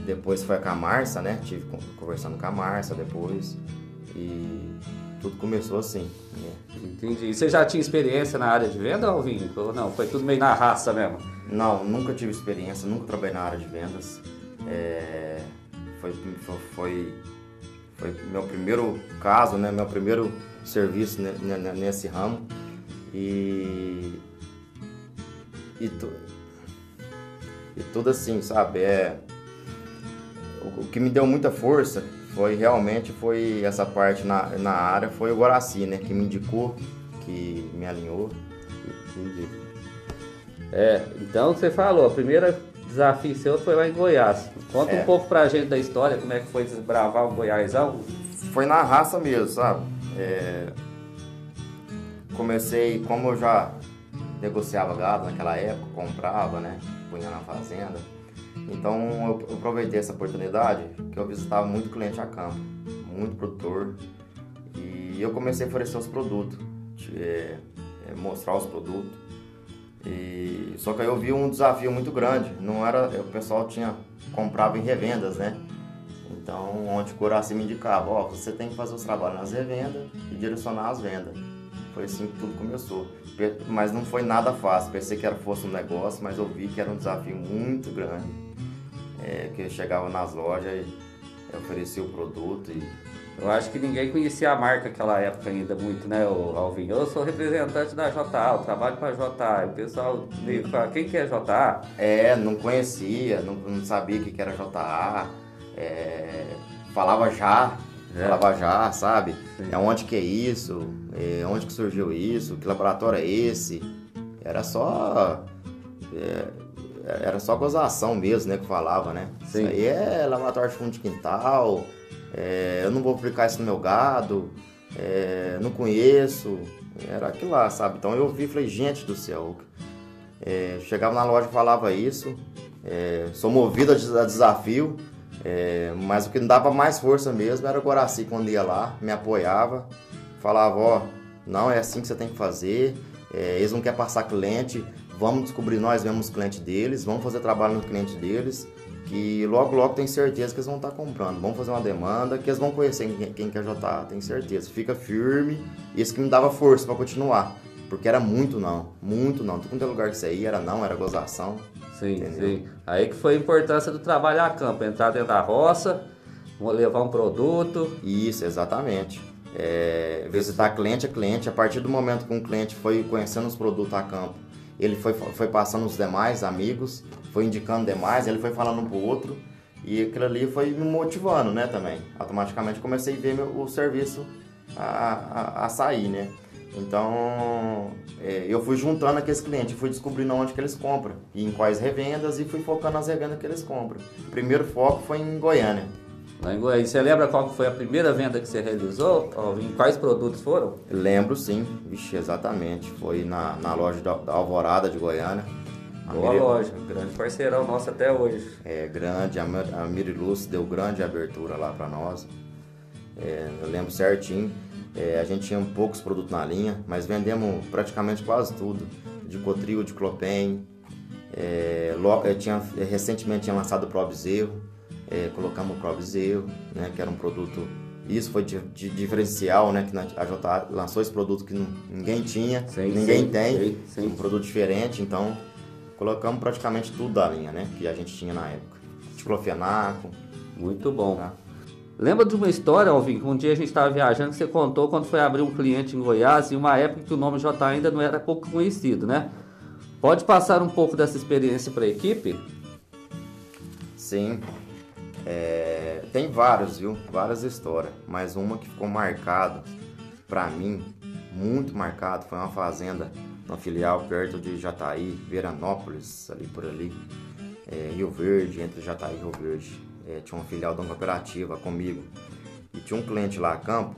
depois foi com a Marça, né? Tive conversando com a Marça depois. E tudo começou assim. Né? Entendi. E você já tinha experiência na área de venda, Alvinho? Ou não? Foi tudo meio na raça mesmo? Não, nunca tive experiência, nunca trabalhei na área de vendas. É, foi, foi, foi meu primeiro caso, né? Meu primeiro serviço nesse ramo. E, e, tu, e tudo assim, sabe? É, o, o que me deu muita força foi realmente foi essa parte na, na área foi o Guaraci, né? Que me indicou, que me alinhou. Entendi. É, então você falou, o primeiro desafio seu foi lá em Goiás. Conta é. um pouco pra gente da história, como é que foi desbravar o Goiásão. Foi na raça mesmo, sabe? É... Comecei, como eu já negociava gado naquela época, comprava, né? Punha na fazenda então eu, aproveitei essa oportunidade que eu visitava muito cliente a campo, muito produtor, e eu comecei a oferecer os produtos, é, é, mostrar os produtos. E, só que aí eu vi um desafio muito grande, não era, o pessoal tinha comprava em revendas, né? Então, onde o Coraci me indicava, ó, você tem que fazer os trabalhos nas revendas e direcionar as vendas. Foi assim que tudo começou. Mas não foi nada fácil. Pensei que era, fosse um negócio, mas eu vi que era um desafio muito grande é, que eu chegava nas lojas e oferecia o produto e eu acho que ninguém conhecia a marca naquela época ainda muito, né, Alvin? Eu sou representante da JA, eu trabalho para a JA. O pessoal meio fala, quem que é JA? É, não conhecia, não, não sabia o que, que era JA. É, falava já, é. falava já, sabe? Sim. É onde que é isso? É, onde que surgiu isso? Que laboratório é esse? Era só... É, era só gozação mesmo, né, que falava, né? Sim. Isso aí é lavatório de fundo de quintal, é, eu não vou aplicar isso no meu gado, é, não conheço, era aquilo lá, sabe? Então eu vi e falei, gente do céu, é, chegava na loja e falava isso, é, sou movido a desafio, é, mas o que não dava mais força mesmo era o Guaraci quando ia lá, me apoiava, falava, ó, não, é assim que você tem que fazer, é, eles não querem passar cliente, Vamos descobrir nós mesmos os clientes deles, vamos fazer trabalho no cliente deles, que logo logo tem certeza que eles vão estar comprando. Vamos fazer uma demanda que eles vão conhecer quem, quem quer JA, tem certeza. Fica firme. Isso que me dava força para continuar. Porque era muito não, muito não. Tudo quanto é lugar que você ia era não, era gozação. Sim, entendeu? sim. Aí que foi a importância do trabalho a campo, entrar dentro da roça, levar um produto. Isso, exatamente. É, visitar cliente a cliente, a partir do momento que um cliente foi conhecendo os produtos a campo, ele foi, foi passando os demais amigos, foi indicando demais, ele foi falando um pro outro e aquilo ali foi me motivando, né, também. Automaticamente comecei a ver meu, o serviço a, a, a sair, né. Então, é, eu fui juntando aqueles clientes, fui descobrindo onde que eles compram, e em quais revendas, e fui focando nas revendas que eles compram. O primeiro foco foi em Goiânia. Lá em Goiás. Você lembra qual foi a primeira venda que você realizou? Em quais produtos foram? Lembro sim, Vixe, exatamente. Foi na, na loja da, da Alvorada de Goiânia. Boa Miri... loja, grande parceirão nosso até hoje. É, grande, a, a Miriluz deu grande abertura lá para nós. É, eu lembro certinho. É, a gente tinha poucos produtos na linha, mas vendemos praticamente quase tudo. De Cotril, de Clopem. É, lo, é, tinha, recentemente tinha lançado o Pro Bezerro é, colocamos o Provzeu, né, que era um produto isso foi de, de, diferencial, né? Que a JA lançou esse produto que não, ninguém tinha, sim, ninguém sim, tem, sim, um produto diferente, então colocamos praticamente tudo da linha, né? Que a gente tinha na época. Diclofenaco. Muito bom. Tá? Lembra de uma história, Alvin, que um dia a gente estava viajando, que você contou quando foi abrir um cliente em Goiás, em uma época que o nome JA ainda não era pouco conhecido, né? Pode passar um pouco dessa experiência para a equipe? Sim. É, tem vários, viu? Várias histórias, mas uma que ficou marcada para mim, muito marcado, foi uma fazenda, uma filial perto de Jataí, Veranópolis, ali por ali, é, Rio Verde, entre Jataí e Rio Verde. É, tinha uma filial de uma cooperativa comigo e tinha um cliente lá a campo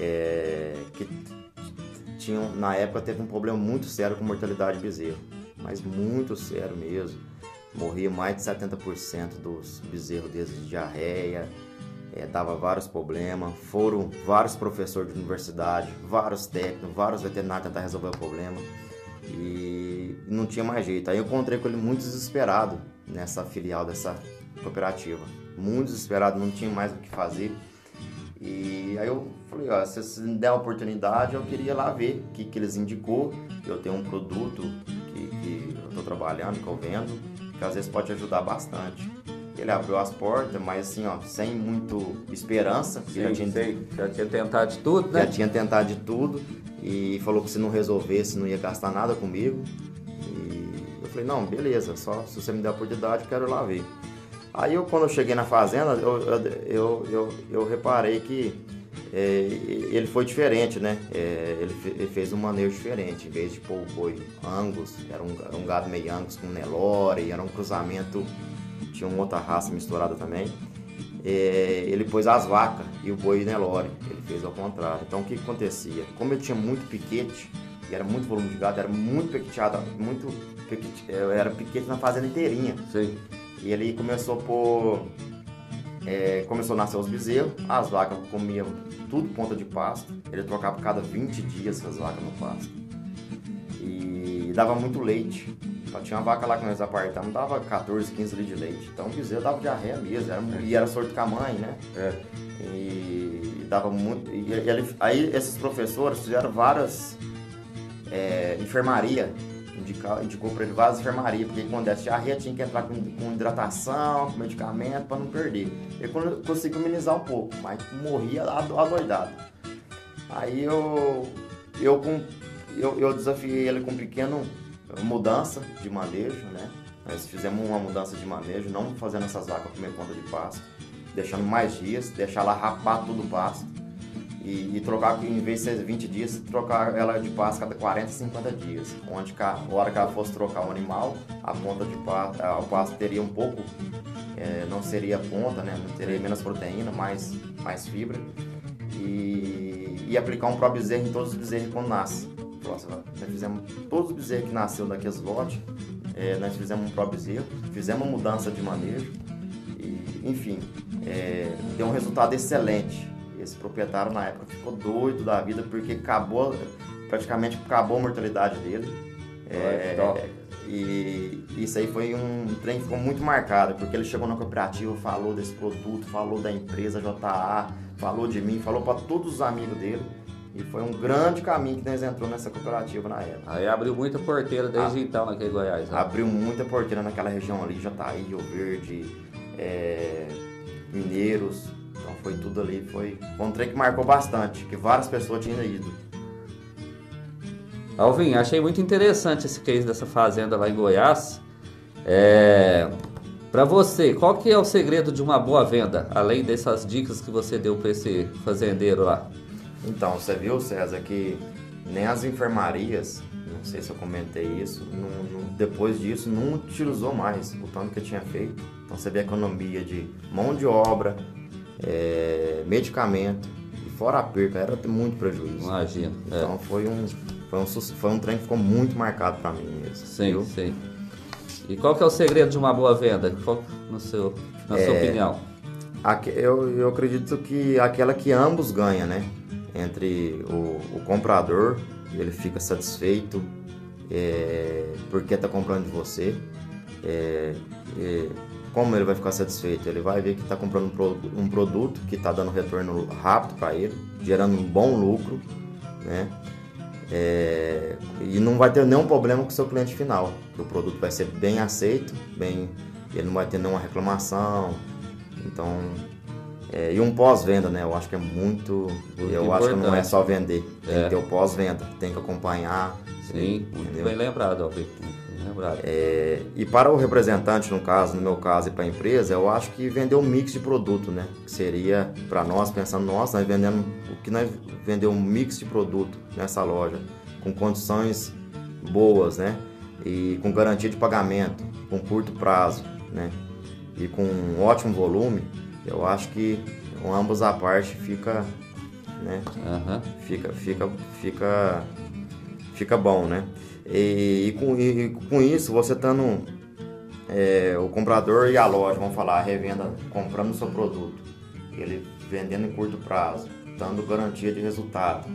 é, que tinha, na época teve um problema muito sério com mortalidade de bezerro, mas muito sério mesmo morria mais de 70% dos bezerros deles de diarreia, é, dava vários problemas. Foram vários professores de universidade, vários técnicos, vários veterinários tentar resolver o problema e não tinha mais jeito. Aí eu encontrei com ele muito desesperado nessa filial dessa cooperativa, muito desesperado, não tinha mais o que fazer. E aí eu falei, ó, se você me der a oportunidade, eu queria lá ver o que, que eles indicou. Eu tenho um produto que, que eu estou trabalhando, que eu vendo, que às vezes pode ajudar bastante. Ele abriu as portas, mas assim, ó, sem muito esperança. Sim, já, tinha, sei. já tinha tentado de tudo, né? Já tinha tentado de tudo e falou que se não resolvesse não ia gastar nada comigo. E eu falei, não, beleza, só se você me der a oportunidade, eu quero ir lá ver. Aí eu, quando eu cheguei na fazenda, eu, eu, eu, eu reparei que é, ele foi diferente, né? É, ele, ele, fez um manejo diferente. Em vez de pôr o boi Angus, era um, era um gado meio Angus com Nelore, era um cruzamento, tinha uma outra raça misturada também. É, ele pôs as vacas e o boi Nelore. Ele fez ao contrário. Então o que, que acontecia? Como ele tinha muito piquete, e era muito volume de gado, era muito piqueteado, muito piquete, era piquete na fazenda inteirinha. Sim. E ele começou por. É, começou a nascer os bezerros, as vacas comiam tudo ponta de pasto. Ele trocava cada 20 dias as vacas no pasto. E dava muito leite. Então, tinha uma vaca lá que nós apartamos, dava 14, 15 litros de leite. Então o bezerro dava diarreia mesmo. Era, E era sorte com a mãe, né? É. E dava muito. E ele, aí esses professores fizeram várias é, enfermaria indicou, para ele várias enfermarias, porque quando desse diarreia tinha que entrar com, com hidratação, com medicamento para não perder. Ele conseguiu minimizar um pouco, mas morria adoidado. Aí eu, eu, eu, eu desafiei ele com pequena mudança de manejo, né? Nós fizemos uma mudança de manejo, não fazendo essas vacas comer conta de pasto, deixando mais dias, deixar ela rapar tudo o pasto e, e, trocar, em vez de ser 20 dias, trocar ela de pasto cada 40, 50 dias. Onde a hora que ela fosse trocar o animal, a ponta de pasto, o pasto teria um pouco, é, não seria ponta, né? Teria menos proteína, mais, mais fibra. E, e aplicar um bezerro em todos os bezerros quando nasce. Nós fizemos todos os bezerros que nasceu daqueles lotes, é, nós fizemos um bezerro, fizemos uma mudança de manejo. E, enfim, é, deu um resultado excelente esse proprietário na época ficou doido da vida porque acabou, praticamente acabou a mortalidade dele. É, e isso aí foi um trem que ficou muito marcado, porque ele chegou na cooperativa, falou desse produto, falou da empresa JA, falou de mim, falou para todos os amigos dele. E foi um grande caminho que nós entrou nessa cooperativa na época. Aí abriu muita porteira desde ah, então naquele Goiás. Né? Abriu muita porteira naquela região ali, Jataí, Rio Verde, é, Mineiros, foi tudo ali, foi, um trem que marcou bastante, que várias pessoas tinham ido. Alvin, achei muito interessante esse case dessa fazenda lá em Goiás. É... Para você, qual que é o segredo de uma boa venda, além dessas dicas que você deu para esse fazendeiro lá? Então, você viu, César, que nem as enfermarias, não sei se eu comentei isso, não, não, depois disso não utilizou mais o tanto que tinha feito. Então você vê a economia de mão de obra, é, medicamento, e fora a perca, era muito prejuízo. Imagina. Então é. foi, um, foi, um, foi um trem que ficou muito marcado para mim mesmo. Sim, viu? sim. E qual que é o segredo de uma boa venda, qual, no seu, na é, sua opinião? Eu, eu acredito que aquela que ambos ganham, né? Entre o, o comprador, ele fica satisfeito é, porque está comprando de você. É, é, como ele vai ficar satisfeito? Ele vai ver que está comprando um produto que está dando retorno rápido para ele, gerando um bom lucro, né? É, e não vai ter nenhum problema com o seu cliente final. O produto vai ser bem aceito, bem, ele não vai ter nenhuma reclamação. Então, é, e um pós-venda, né? Eu acho que é muito. muito eu importante. acho que não é só vender, tem é. que ter o pós-venda, tem que acompanhar. Sim, muito bem lembrado, Alberto. É, e para o representante, no caso, no meu caso, e para a empresa, eu acho que vender um mix de produto, né? Que seria para nós, pensando, nossa, nós vendendo o que nós vender um mix de produto nessa loja, com condições boas, né? E com garantia de pagamento, com curto prazo, né? E com um ótimo volume, eu acho que ambos a parte fica, né? Uhum. Fica, fica, fica, fica bom, né? E, e, com, e, com, isso, você estando é, o comprador e a loja, vamos falar, a revenda comprando o seu produto, ele vendendo em curto prazo, dando garantia de resultado.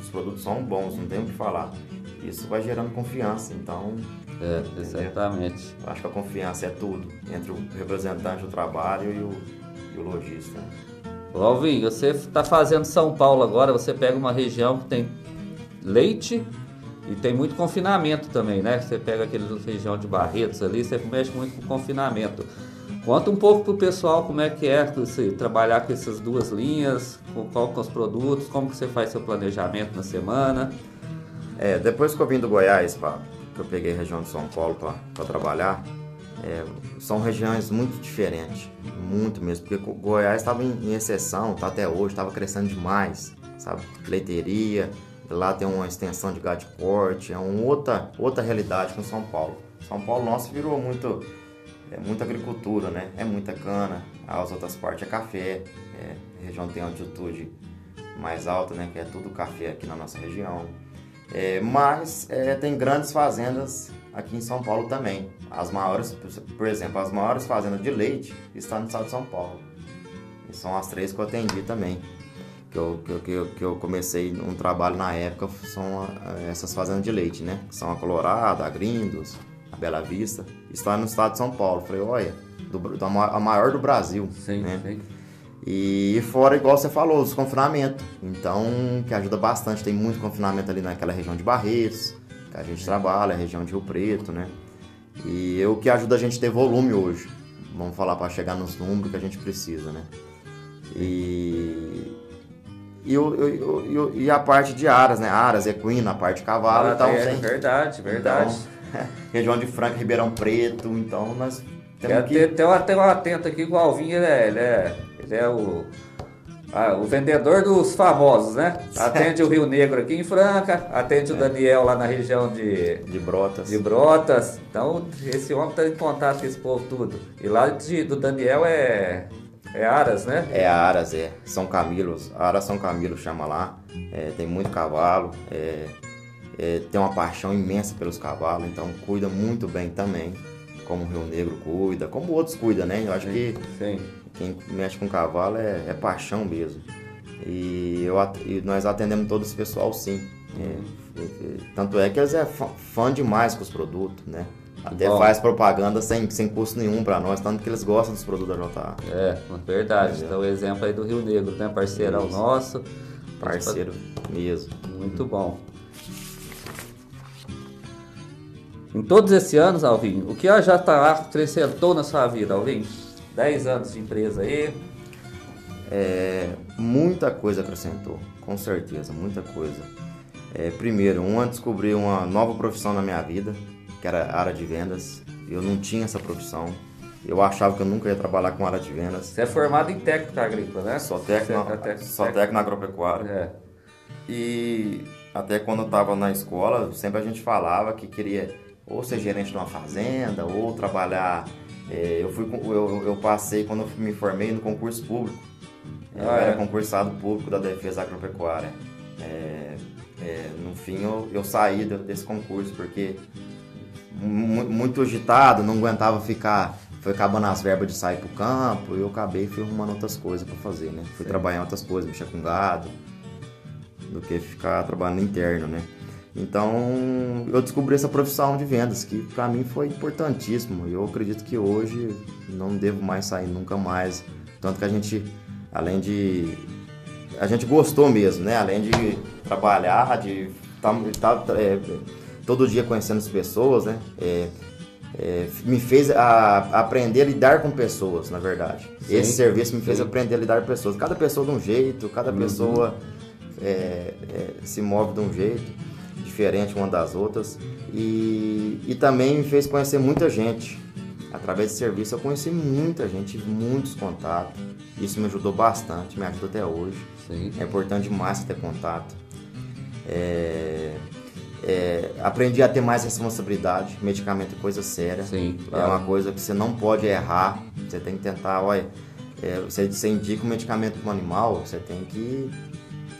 Os produtos são bons, não tem o que falar. Isso vai gerando confiança, então. É, exatamente. Eu acho que a confiança é tudo entre o representante do trabalho e o, e o lojista. Ô, Alvin, você está fazendo São Paulo agora, você pega uma região que tem leite e tem muito confinamento também, né? Você pega aquele região de Barretos ali, você mexe muito com confinamento. Conta um pouco pro pessoal como é que é trabalhar com essas duas linhas, com qual com os produtos, como que você faz seu planejamento na semana. É, depois que eu vim do Goiás, pá, que eu peguei a região de São Paulo para trabalhar, é, são regiões muito diferentes, muito mesmo, porque Goiás estava em, em, exceção, tá até hoje, estava crescendo demais, sabe? Leiteria, lá tem uma extensão de gado de corte, é uma outra, outra realidade com São Paulo. São Paulo nosso virou muito, é muita agricultura, né? É muita cana, as outras partes é café, é, a região tem altitude mais alta, né? Que é tudo café aqui na nossa região. É, mas é, tem grandes fazendas aqui em São Paulo também. As maiores, por exemplo, as maiores fazendas de leite estão no estado de São Paulo. E são as três que eu atendi também. Que eu, que eu, que eu comecei um trabalho na época, são essas fazendas de leite, né? São a Colorado, a Grindos, a Bela Vista. Está no estado de São Paulo. Falei, olha, do, a maior do Brasil. Sim, né? sim. E fora, igual você falou, os confinamentos. Então, que ajuda bastante. Tem muito confinamento ali naquela região de Barretos, que a gente trabalha, a região de Rio Preto, né? E é o que ajuda a gente a ter volume hoje. Vamos falar para chegar nos números que a gente precisa, né? E. E, o, e, o, e a parte de aras, né? Aras, equino, a parte de cavalo. Ah, então, é, sem... verdade, verdade. Então, região de Franca, Ribeirão Preto. Então, nós temos que... Tem, tem, um, tem um atento aqui com o Alvinho, ele é, ele é, ele é o, ah, o vendedor dos famosos, né? Atende o Rio Negro aqui em Franca, atende é. o Daniel lá na região de... De Brotas. De Brotas. Então, esse homem está em contato com esse povo tudo. E lá de, do Daniel é... É Aras, né? É Aras, é. São Camilos. Aras São Camilo chama lá. É, tem muito cavalo. É, é, tem uma paixão imensa pelos cavalos, então cuida muito bem também. Como o Rio Negro cuida, como outros cuidam, né? Eu acho sim, que sim. quem mexe com cavalo é, é paixão mesmo. E, eu, e nós atendemos todo esse pessoal sim. É, tanto é que eles é fã, fã demais com os produtos, né? Até Bom. faz propaganda sem, sem custo nenhum para nós, tanto que eles gostam dos produtos da JA. É, verdade. Então o exemplo aí do Rio Negro, né? Parceirão Isso. nosso. Parceiro mesmo. Muito bom. Em todos esses anos, Alvin, o que a JA acrescentou na sua vida, Alvin? 10 anos de empresa aí. É, muita coisa acrescentou, com certeza, muita coisa. É, primeiro, uma descobri uma nova profissão na minha vida, que era área de vendas. Eu não tinha essa profissão. Eu achava que eu nunca ia trabalhar com área de vendas. Você é formado em técnica agrícola, né? Só técnico, é só técnico agropecuária. É. E até quando eu estava na escola, sempre a gente falava que queria ou ser gerente de uma fazenda, ou trabalhar. É, eu, fui, eu, eu passei, quando eu me formei, no concurso público. Eu ah, era é? concursado público da Defesa Agropecuária. É, no fim, eu, eu saí desse concurso porque muito agitado, não aguentava ficar, foi acabando as verbas de sair pro campo, e eu acabei fui arrumando outras coisas para fazer, né? Fui Sim. trabalhar em outras coisas, mexer com gado, do que ficar trabalhando interno, né? Então, eu descobri essa profissão de vendas, que para mim foi importantíssimo. Eu acredito que hoje não devo mais sair nunca mais. Tanto que a gente, além de. A gente gostou mesmo, né? Além de trabalhar, de estar tá, é, todo dia conhecendo as pessoas, né? É, é, me fez a, aprender a lidar com pessoas, na verdade. Sim, Esse serviço me fez sim. aprender a lidar com pessoas. Cada pessoa de um jeito, cada uhum. pessoa é, é, se move de um jeito diferente uma das outras. E, e também me fez conhecer muita gente. Através desse serviço eu conheci muita gente, muitos contatos. Isso me ajudou bastante, me ajuda até hoje. Sim. É importante demais ter contato. É, é, aprendi a ter mais responsabilidade. Medicamento é coisa séria. Sim, claro. É uma coisa que você não pode errar. Você tem que tentar, olha, é, você, você indica um medicamento para um animal, você tem que.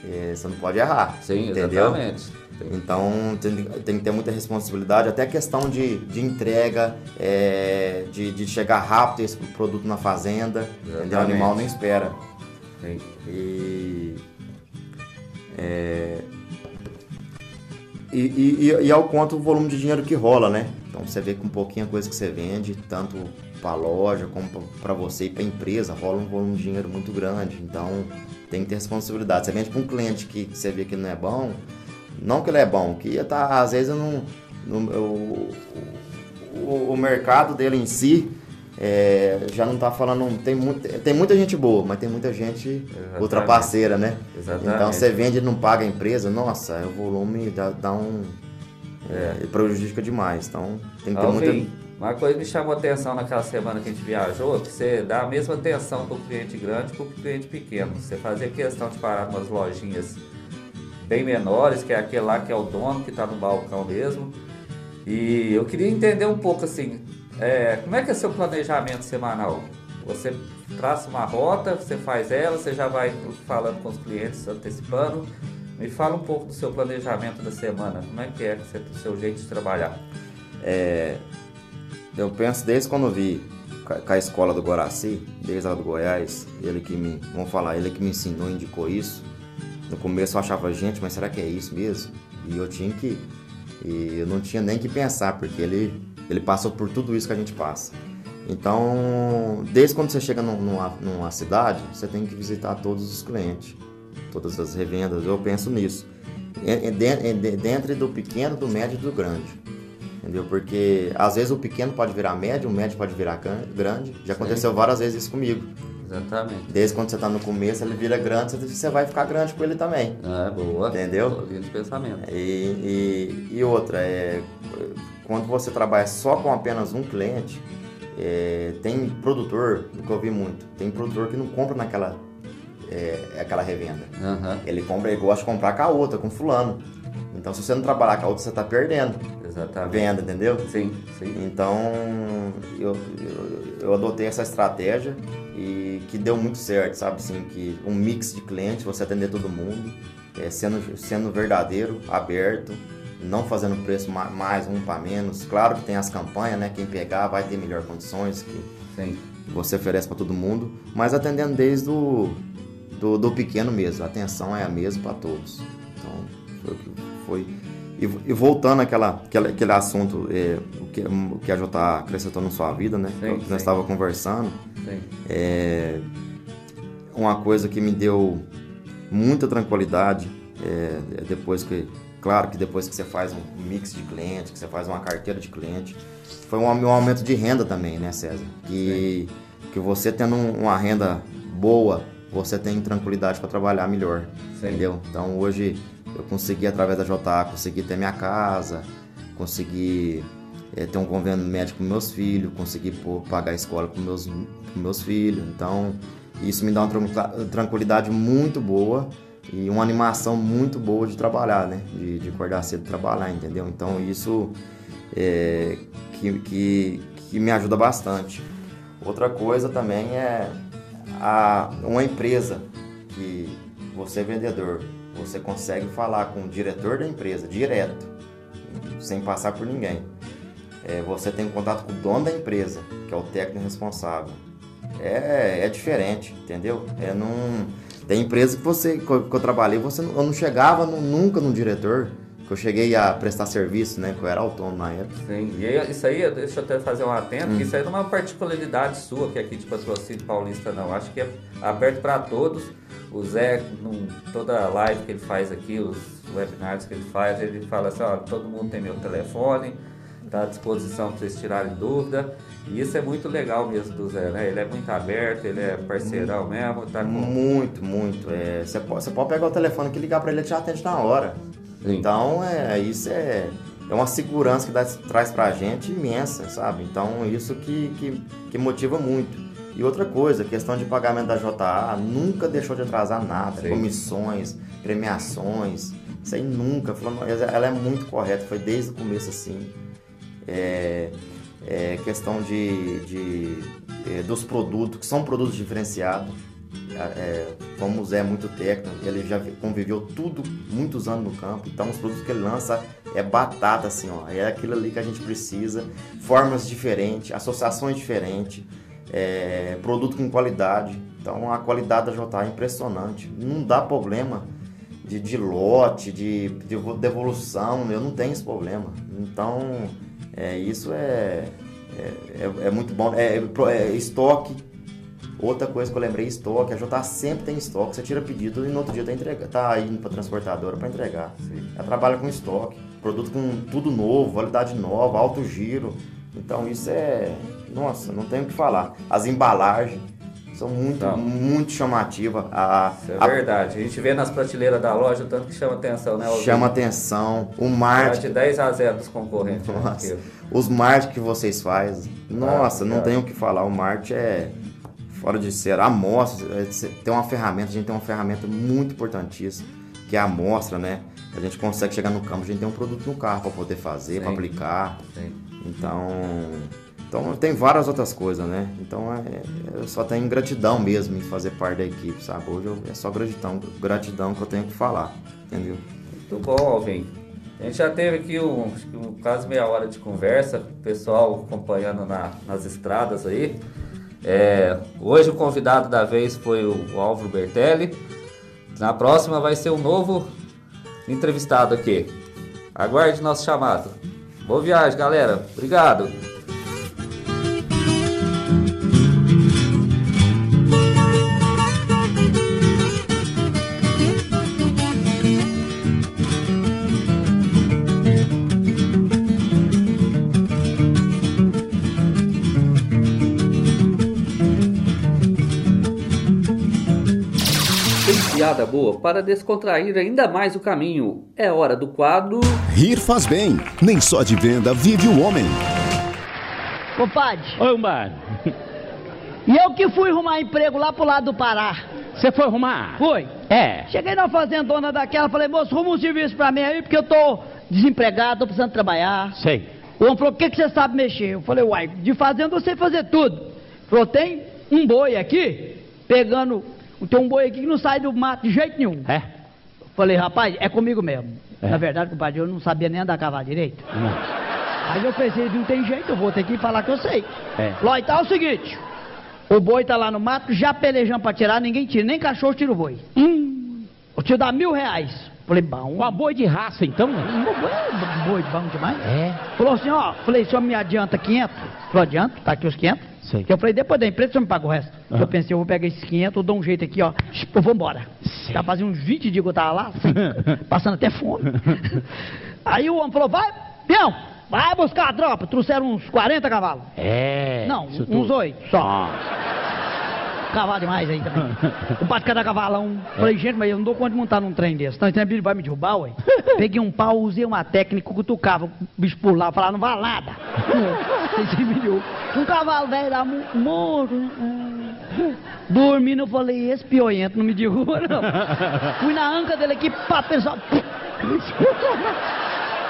É, você não pode errar. Sim, entendeu? exatamente. Então tem, tem, que ter muita responsabilidade, até a questão de, de entrega, é, de, de, chegar rápido esse produto na fazenda, entendeu? o animal não espera. Sim. E, é, e, e, e, ao quanto o volume de dinheiro que rola, né? Então você vê com um pouquinho a coisa que você vende, tanto para a loja como para você e para a empresa, rola um volume de dinheiro muito grande. Então tem que ter responsabilidade. Você vende para um cliente que, que, você vê que não é bom, não que ele é bom, que tá, às vezes não, não o, o, o, mercado dele em si é, já não está falando. Tem, muito, tem muita gente boa, mas tem muita gente Exatamente. ultrapasseira, né? Exatamente. Então você vende e não paga a empresa, nossa, o volume dá, dá um. É, prejudica demais. Então tem que ter muita. Uma coisa me chamou a atenção naquela semana que a gente viajou, que você dá a mesma atenção para o cliente grande que para o cliente pequeno. Você fazia questão de parar umas lojinhas bem menores, que é aquele lá que é o dono, que está no balcão mesmo. E eu queria entender um pouco assim, é, como é que é seu planejamento semanal? Você traça uma rota, você faz ela, você já vai falando com os clientes, antecipando. Me fala um pouco do seu planejamento da semana, como é que é o seu jeito de trabalhar? É, eu penso desde quando vi com a escola do Guaraci, desde lá do Goiás, ele que me, vamos falar, ele que me ensinou, indicou isso. No começo eu achava, gente, mas será que é isso mesmo? E eu tinha que, e eu não tinha nem que pensar, porque ele, ele passou por tudo isso que a gente passa. Então, desde quando você chega numa, numa cidade, você tem que visitar todos os clientes, todas as revendas, eu penso nisso. Dentro do pequeno, do médio e do grande entendeu? Porque às vezes o pequeno pode virar médio, o médio pode virar grande. Já aconteceu Sim. várias vezes isso comigo. Exatamente. Desde quando você está no começo, ele vira grande, você vai ficar grande com ele também. É, boa. Entendeu? Boa linha de pensamento. E, e, e, outra, é, quando você trabalha só com apenas um cliente, é, tem produtor, que eu vi muito, tem produtor que não compra naquela é, aquela revenda. Uhum. Ele compra, ele gosta de comprar com a outra, com fulano. Então se você não trabalhar com a outra, você está perdendo. Exatamente. venda, entendeu? Sim, sim. Então eu, eu, eu, adotei essa estratégia e que deu muito certo, sabe? Assim, que um mix de clientes, você atender todo mundo, é, sendo, sendo verdadeiro, aberto, não fazendo preço mais um para menos. Claro que tem as campanhas, né? Quem pegar vai ter melhor condições que sim. você oferece para todo mundo, mas atendendo desde o do, do pequeno mesmo. A atenção é a mesma para todos. Então foi o que foi e, e voltando àquela, àquela, aquele assunto, é, o, que, o que a JA acrescentou na sua vida, né? Sim, que nós estávamos conversando. Sim. É, uma coisa que me deu muita tranquilidade é, depois que, claro que depois que você faz um mix de clientes, que você faz uma carteira de cliente, foi um, um aumento de renda também, né, César? Que, que você tendo uma renda boa, você tem tranquilidade para trabalhar melhor, Sim. entendeu? Então hoje eu consegui, através da JA, conseguir ter minha casa, consegui é, ter um convênio médico com meus filhos, consegui pô, pagar a escola com meus, com meus filhos. Então, isso me dá uma tranquilidade muito boa e uma animação muito boa de trabalhar, né? De, de acordar cedo e trabalhar, entendeu? Então, isso é, que, que, que me ajuda bastante. Outra coisa também é a, uma empresa que você é vendedor, você consegue falar com o diretor da empresa direto, sem passar por ninguém. É, você tem contato com o dono da empresa, que é o técnico responsável. É, é diferente, entendeu? É num, tem empresa que você que eu, trabalhei, você eu não chegava no, nunca no diretor que eu cheguei a prestar serviço, né? Que eu era autônomo na época. Sim, e aí, isso aí, deixa eu até fazer um atento, hum. que isso aí não é uma particularidade sua, que aqui de patrocínio paulista, não. Acho que é aberto para todos. O Zé, num, toda a live que ele faz aqui, os webinars que ele faz, ele fala assim, ó, todo mundo tem meu telefone, está à disposição para vocês tirarem dúvida. E isso é muito legal mesmo do Zé, né? Ele é muito aberto, ele é parceirão mesmo. Tá com... Muito, muito. É, você, pode, você pode pegar o telefone que ligar para ele, ele te atende na hora. Sim. Então, é, isso é, é uma segurança que dá, traz pra gente imensa, sabe? Então, isso que, que, que motiva muito. E outra coisa, questão de pagamento da JA nunca deixou de atrasar nada. Sim. Comissões, premiações, isso aí nunca. Ela é muito correta, foi desde o começo assim. É, é questão de, de é, dos produtos, que são produtos diferenciados. é, como o Zé é muito técnico, ele já conviveu tudo, muitos anos no campo, então os produtos que ele lança é batata, assim, ó, é aquilo ali que a gente precisa, formas diferentes, associações diferentes, é, produto com qualidade, então a qualidade da JA é impressionante, não dá problema de, de lote, de, de devolução, eu não tenho esse problema, então é, isso é, é, é, é muito bom, é, é estoque, Outra coisa que eu lembrei, estoque. A JA sempre tem estoque. Você tira pedido e no outro dia tá, entrega, tá indo para transportadora para entregar. Sim. Ela trabalha com estoque. Produto com tudo novo, validade nova, alto giro. Então isso é. Nossa, não tenho o que falar. As embalagens são muito, não. muito chamativas. A, Isso é verdade. A gente vê nas prateleiras da loja o tanto que chama atenção, né? Chama atenção. O marketing. de 10 a 0 dos concorrentes. Né, nossa. Né? Os marketing que vocês fazem. Nossa, ah, não é. tenho o que falar. O marketing é fora de ser a amostra, é, tem uma ferramenta, a gente tem uma ferramenta muito importantíssima, que é a amostra, né? A gente consegue chegar no campo, a gente tem um produto no carro para poder fazer, para aplicar. Sim. Então, então tem várias outras coisas, né? Então é, é, eu só tenho gratidão mesmo em fazer parte da equipe, sabe? Hoje eu, é só gratidão, gratidão que eu tenho que falar, entendeu? Muito bom, Alvin. A gente já teve aqui um, um quase meia hora de conversa, pessoal acompanhando na, nas estradas aí. É, hoje o convidado da vez foi o Álvaro Bertelli. Na próxima vai ser um novo entrevistado aqui. Aguarde nosso chamado. Boa viagem, galera. Obrigado. Piada boa para descontrair ainda mais o caminho. É hora do quadro. Rir faz bem. Nem só de venda vive o homem. Compadre. Oi, mano. E eu que fui arrumar emprego lá pro lado do Pará. Você foi arrumar? Fui. É. Cheguei na fazendona daquela, falei, moço, arruma um serviço pra mim aí, porque eu tô desempregado, tô precisando trabalhar. Sei. O homem falou, o que, que você sabe mexer? Eu falei, uai, de fazenda eu sei fazer tudo. Falou, tem um boi aqui, pegando tem um boi aqui que não sai do mato de jeito nenhum. É? Falei, rapaz, é comigo mesmo. É. Na verdade, compadre, eu não sabia nem andar cavalo direito. Não. Aí eu pensei, não tem jeito, eu vou ter que falar que eu sei. É. Falou, então é o seguinte, o boi tá lá no mato, já pelejando pra tirar, ninguém tira, nem cachorro tira o boi. Hum. Eu te dar mil reais. Falei, bom. Uma boi de raça, então? Um boi, boi bom demais. É. Falou assim, ó, falei, senhor me adianta 500? Falou, adianta, tá aqui os 500. Sei. Que eu falei, depois da empresa você me paga o resto. Uhum. Eu pensei, eu vou pegar esses 500, eu dou um jeito aqui, ó. Eu vou embora. Já fazia uns 20 dias que eu tava lá, assim, passando até fome. Aí o homem falou, vai, peão, vai buscar a tropa. Trouxeram uns 40 cavalos. É. Não, uns 8 só. Ah cavalo demais aí também. o bate cada cavalão. É. Falei, gente, mas eu não dou conta de montar num trem desse. Então, ele vai me derrubar, ué. Peguei um pau, usei uma técnica, cutucava, o bicho pular, falar, não vai nada. um cavalo velho lá, morto. Né? Dormindo, eu falei, esse pioento não me derruba, não. Fui na anca dele aqui, pá, pessoal.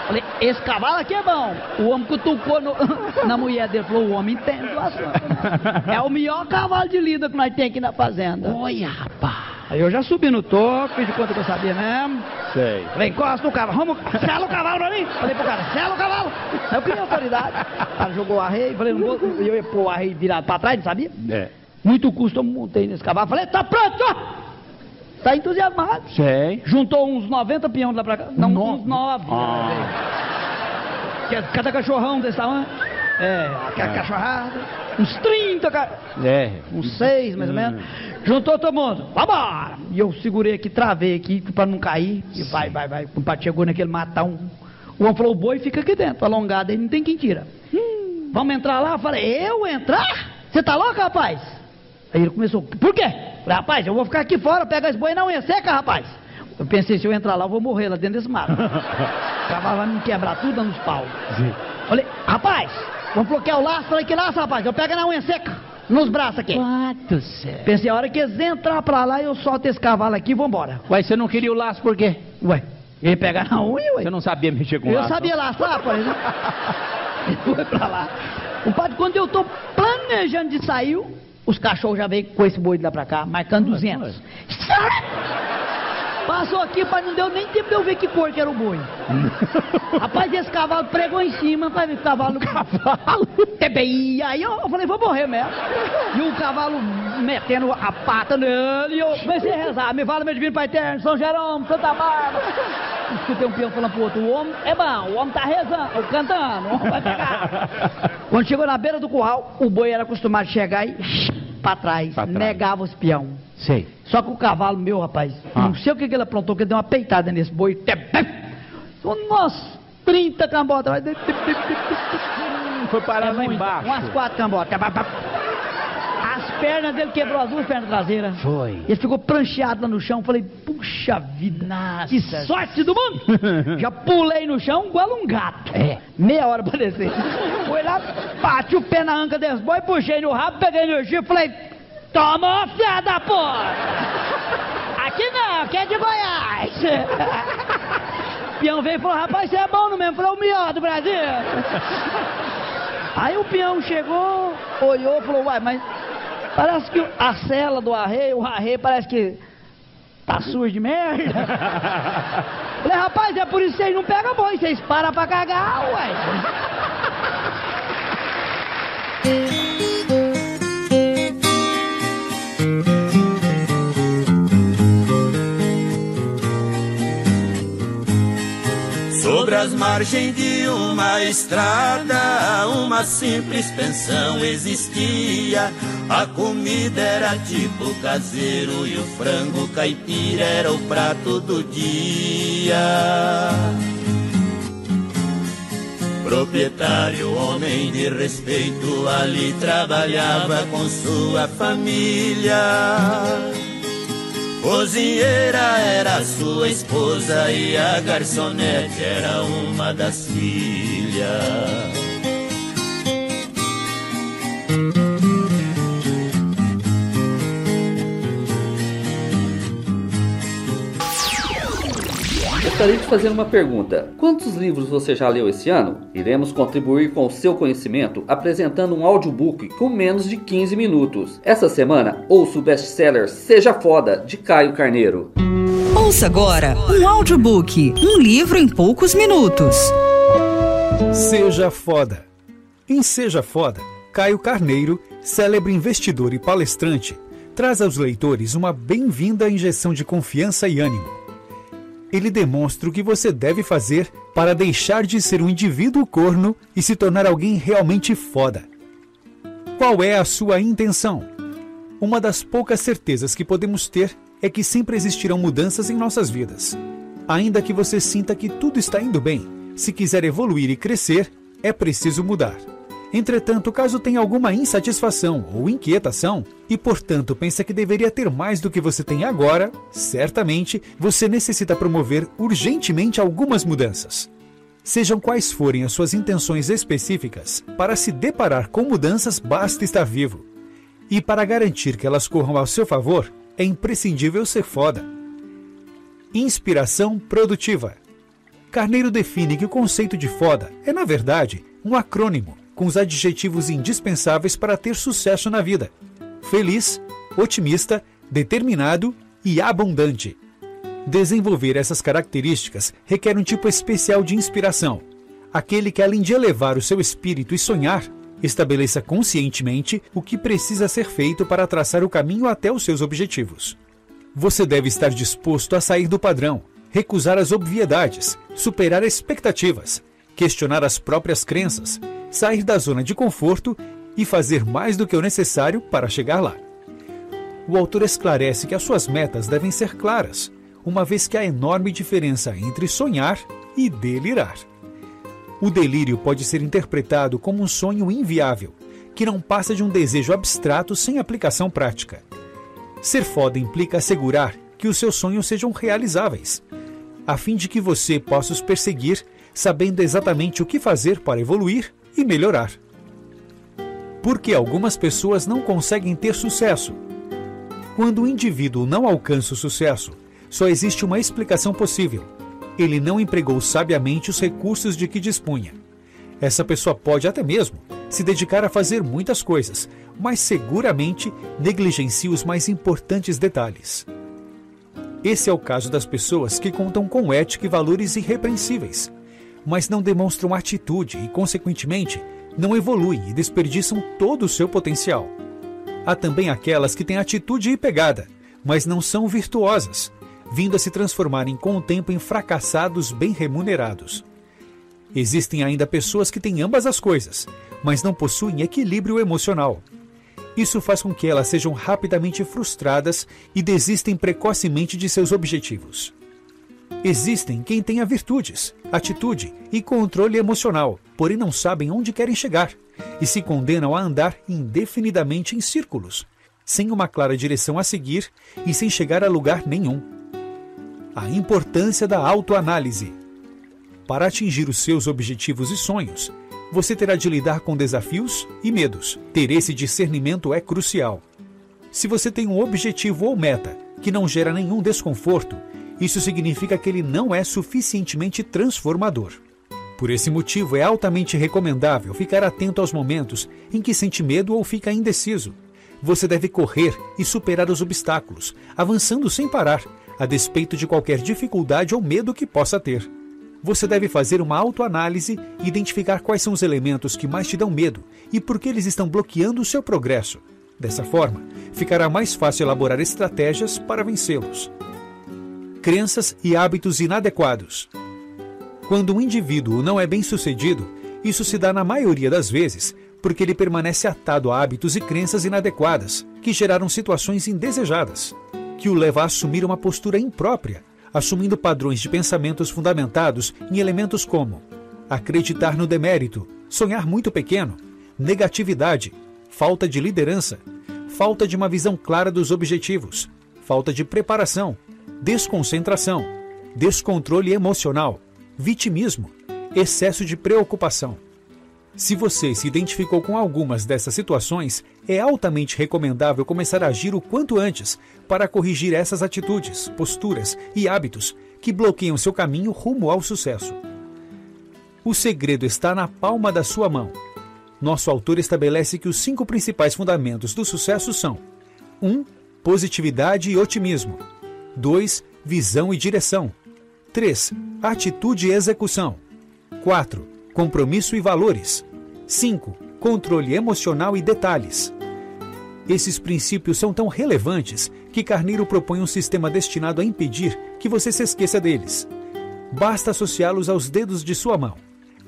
Falei, esse cavalo aqui é bom. O homem cutucou no, na mulher dele. Falou, o homem entende o assunto. É o melhor cavalo de lida que nós temos aqui na fazenda. Olha, rapaz. Aí eu já subi no topo, fiz de conta que eu sabia mesmo. Sei. Falei, encosta o cavalo, vamos, sela o cavalo pra mim. Falei pro cara, sela o cavalo. Aí eu queria autoridade. O cara jogou o arreio, falei, não vou, eu ia pôr o arreio virado pra trás, não sabia? É. Muito custo, eu montei nesse cavalo. Falei, tá pronto! Tá entusiasmado. Sei. Juntou uns 90 peões lá pra cá. Não, no... uns 9. Ah. Né? Cada cachorrão desse tamanho. É, aquela é. cachorrada. Uns 30, ca... é. uns 6 mais ou menos. Juntou todo mundo. Vambora! E eu segurei aqui, travei aqui pra não cair. E vai, vai, vai. O pai chegou naquele matão. O homem falou: o boi fica aqui dentro, alongado, aí não tem quem tira. Hum. Vamos entrar lá? Eu falei: eu entrar? Você tá louco, rapaz? Aí ele começou: por quê? Falei, rapaz, eu vou ficar aqui fora, pega as boias não ia seca, rapaz. Eu pensei, se eu entrar lá, eu vou morrer lá dentro desse mato. o cavalo vai me quebrar tudo nos pau. Sim. Falei, rapaz, vamos bloquear o laço. Falei, que laço, rapaz? Eu pego na unha seca, nos braços aqui. Céu. Pensei, a hora que eles entrar pra lá, eu solto esse cavalo aqui e vambora. Ué, você não queria o laço por quê? Ué, ele pegar na unha, ué. Você não sabia mexer com eu laço? Eu sabia laçar, por exemplo. ele foi pra lá. O padre, quando eu tô planejando de sair, Os cachorros já veio com esse boi de lá pra cá, marcando 200. Passou aqui, mas não deu nem tempo de eu ver que cor que era o boi. Rapaz, esse cavalo pregou em cima, rapaz, o cavalo. Cavalo? Aí eu, eu falei, vou morrer mesmo. E o cavalo metendo a pata nele, e eu comecei a rezar. Me fala, meu divino Pai Eterno, São Jerônimo, Santa Bárbara. Escutei um peão falando pro outro: o homem é bom, o homem tá rezando, cantando, o homem vai pegar. Quando chegou na beira do curral, o boi era acostumado a chegar e pra trás, Pra trás. negava os peão. Sei. Só que o cavalo meu, rapaz, não sei o que, que ele aprontou, que ele deu uma peitada nesse boi. Nossa, 30 cambotas. Foi parar lá É muito. embaixo. Umas quatro cambotas. As pernas dele quebrou as duas pernas traseiras. Foi. Ele ficou prancheado lá no chão. Falei, puxa vida, que sorte do mundo! Já pulei no chão igual um gato. É. Meia hora pra descer. Fui lá, bati o pé na anca desse boi, puxei no rabo, peguei no chifre, falei, toma, filha da porra! Aqui não, aqui é de Goiás. Peão veio e falou, rapaz, você é bom no mesmo. Eu falei, o melhor do Brasil. Aí o peão chegou, olhou e falou, uai, mas parece que a cela do arreio, o arreio parece que tá sujo de merda. Falei, rapaz, é por isso que vocês não pegam boi, vocês param pra cagar, uai. As margens de uma estrada, uma simples pensão existia. A comida era tipo caseiro e o frango caipira era o prato do dia. Proprietário, homem de respeito, ali trabalhava com sua família. Cozinheira era sua esposa e a garçonete era uma das filhas. Gostaria de fazer uma pergunta. Quantos livros você já leu esse ano? Iremos contribuir com o seu conhecimento apresentando um audiobook com menos de 15 minutos. Essa semana, ouça o best-seller Seja Foda, de Caio Carneiro. Ouça agora um audiobook, um livro em poucos minutos. Seja Foda. Em Seja Foda, Caio Carneiro, célebre investidor e palestrante, traz aos leitores uma bem-vinda injeção de confiança e ânimo. Ele demonstra o que você deve fazer para deixar de ser um indivíduo corno e se tornar alguém realmente foda. Qual é a sua intenção? Uma das poucas certezas que podemos ter é que sempre existirão mudanças em nossas vidas. Ainda que você sinta que tudo está indo bem, se quiser evoluir e crescer, é preciso mudar. Entretanto, caso tenha alguma insatisfação ou inquietação e, portanto, pensa que deveria ter mais do que você tem agora, certamente você necessita promover urgentemente algumas mudanças. Sejam quais forem as suas intenções específicas, para se deparar com mudanças basta estar vivo. E para garantir que elas corram ao seu favor, é imprescindível ser foda. Inspiração produtiva. Carneiro define que o conceito de foda é, na verdade, um acrônimo com os adjetivos indispensáveis para ter sucesso na vida: feliz, otimista, determinado e abundante. Desenvolver essas características requer um tipo especial de inspiração, aquele que, além de elevar o seu espírito e sonhar, estabeleça conscientemente o que precisa ser feito para traçar o caminho até os seus objetivos. Você deve estar disposto a sair do padrão, recusar as obviedades, superar expectativas, questionar as próprias crenças, sair da zona de conforto e fazer mais do que o necessário para chegar lá. O autor esclarece que as suas metas devem ser claras, uma vez que há enorme diferença entre sonhar e delirar. O delírio pode ser interpretado como um sonho inviável, que não passa de um desejo abstrato sem aplicação prática. Ser foda implica assegurar que os seus sonhos sejam realizáveis, a fim de que você possa os perseguir sabendo exatamente o que fazer para evoluir e melhorar. Porque algumas pessoas não conseguem ter sucesso. Quando o indivíduo não alcança o sucesso, só existe uma explicação possível. Ele não empregou sabiamente os recursos de que dispunha. Essa pessoa pode até mesmo se dedicar a fazer muitas coisas, mas seguramente negligencia os mais importantes detalhes. Esse é o caso das pessoas que contam com ética e valores irrepreensíveis, mas não demonstram atitude e, consequentemente, não evoluem e desperdiçam todo o seu potencial. Há também aquelas que têm atitude e pegada, mas não são virtuosas, vindo a se transformarem com o tempo em fracassados bem remunerados. Existem ainda pessoas que têm ambas as coisas, mas não possuem equilíbrio emocional. Isso faz com que elas sejam rapidamente frustradas e desistem precocemente de seus objetivos. Existem quem tenha virtudes, atitude e controle emocional, porém não sabem onde querem chegar e se condenam a andar indefinidamente em círculos, sem uma clara direção a seguir e sem chegar a lugar nenhum. A importância da autoanálise. Para atingir os seus objetivos e sonhos, você terá de lidar com desafios e medos. Ter esse discernimento é crucial. Se você tem um objetivo ou meta que não gera nenhum desconforto, isso significa que ele não é suficientemente transformador. Por esse motivo, é altamente recomendável ficar atento aos momentos em que sente medo ou fica indeciso. Você deve correr e superar os obstáculos, avançando sem parar, a despeito de qualquer dificuldade ou medo que possa ter. Você deve fazer uma autoanálise e identificar quais são os elementos que mais te dão medo e por que eles estão bloqueando o seu progresso. Dessa forma, ficará mais fácil elaborar estratégias para vencê-los. Crenças e hábitos inadequados. Quando um indivíduo não é bem sucedido, isso se dá na maioria das vezes porque ele permanece atado a hábitos e crenças inadequadas, que geraram situações indesejadas, que o leva a assumir uma postura imprópria, assumindo padrões de pensamentos fundamentados em elementos como acreditar no demérito, sonhar muito pequeno, negatividade, falta de liderança, falta de uma visão clara dos objetivos, falta de preparação, desconcentração, descontrole emocional, vitimismo, excesso de preocupação. Se você se identificou com algumas dessas situações, é altamente recomendável começar a agir o quanto antes para corrigir essas atitudes, posturas e hábitos que bloqueiam seu caminho rumo ao sucesso. O segredo está na palma da sua mão. Nosso autor estabelece que os cinco principais fundamentos do sucesso são: 1. Um, positividade e otimismo. 2. Visão e direção. 3. Atitude e execução. 4. Compromisso e valores. 5. Controle emocional e detalhes. Esses princípios são tão relevantes que Carneiro propõe um sistema destinado a impedir que você se esqueça deles. Basta associá-los aos dedos de sua mão.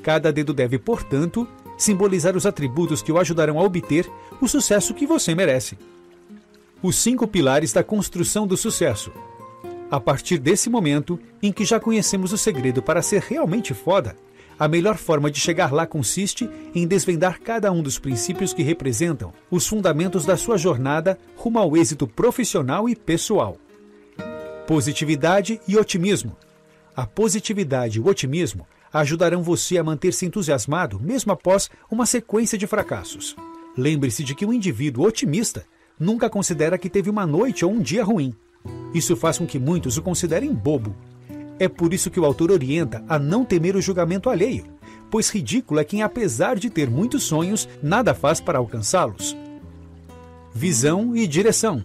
Cada dedo deve, portanto, simbolizar os atributos que o ajudarão a obter o sucesso que você merece. Os cinco pilares da construção do sucesso. A partir desse momento, em que já conhecemos o segredo para ser realmente foda, a melhor forma de chegar lá consiste em desvendar cada um dos princípios que representam os fundamentos da sua jornada rumo ao êxito profissional e pessoal. Positividade e otimismo. A positividade e o otimismo ajudarão você a manter-se entusiasmado mesmo após uma sequência de fracassos. Lembre-se de que um indivíduo otimista nunca considera que teve uma noite ou um dia ruim. Isso faz com que muitos o considerem bobo é por isso que o autor orienta a não temer o julgamento alheio, pois ridículo é quem, apesar de ter muitos sonhos, nada faz para alcançá-los. Visão e direção.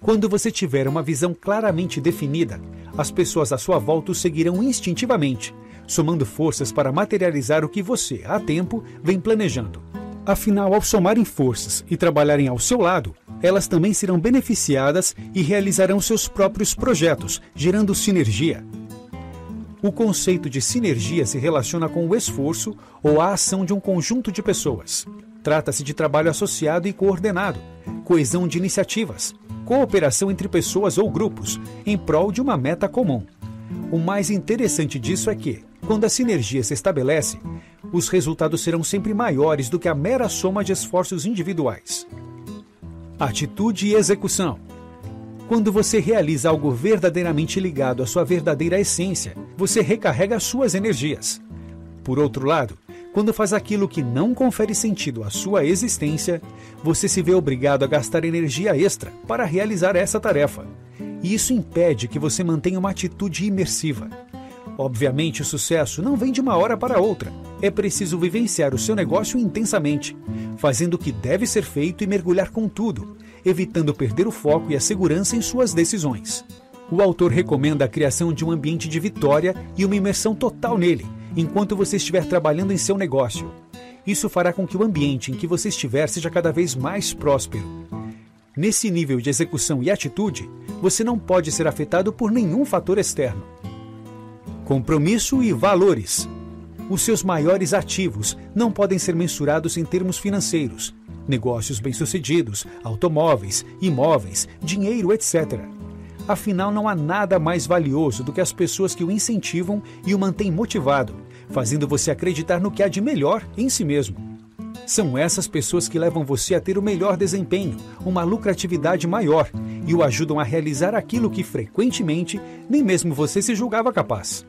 Quando você tiver uma visão claramente definida, as pessoas à sua volta o seguirão instintivamente, somando forças para materializar o que você, há tempo, vem planejando. Afinal, ao somarem forças e trabalharem ao seu lado, elas também serão beneficiadas e realizarão seus próprios projetos, gerando sinergia, o conceito de sinergia se relaciona com o esforço ou a ação de um conjunto de pessoas. Trata-se de trabalho associado e coordenado, coesão de iniciativas, cooperação entre pessoas ou grupos, em prol de uma meta comum. O mais interessante disso é que, quando a sinergia se estabelece, os resultados serão sempre maiores do que a mera soma de esforços individuais. Atitude e execução. Quando você realiza algo verdadeiramente ligado à sua verdadeira essência, você recarrega suas energias. Por outro lado, quando faz aquilo que não confere sentido à sua existência, você se vê obrigado a gastar energia extra para realizar essa tarefa. E isso impede que você mantenha uma atitude imersiva. Obviamente, o sucesso não vem de uma hora para outra. É preciso vivenciar o seu negócio intensamente, fazendo o que deve ser feito e mergulhar com tudo, evitando perder o foco e a segurança em suas decisões. O autor recomenda a criação de um ambiente de vitória e uma imersão total nele, enquanto você estiver trabalhando em seu negócio. Isso fará com que o ambiente em que você estiver seja cada vez mais próspero. Nesse nível de execução e atitude, você não pode ser afetado por nenhum fator externo. Compromisso e valores. Os seus maiores ativos não podem ser mensurados em termos financeiros. Negócios bem-sucedidos, automóveis, imóveis, dinheiro, etc. Afinal, não há nada mais valioso do que as pessoas que o incentivam e o mantêm motivado, fazendo você acreditar no que há de melhor em si mesmo. São essas pessoas que levam você a ter o melhor desempenho, uma lucratividade maior e o ajudam a realizar aquilo que frequentemente nem mesmo você se julgava capaz.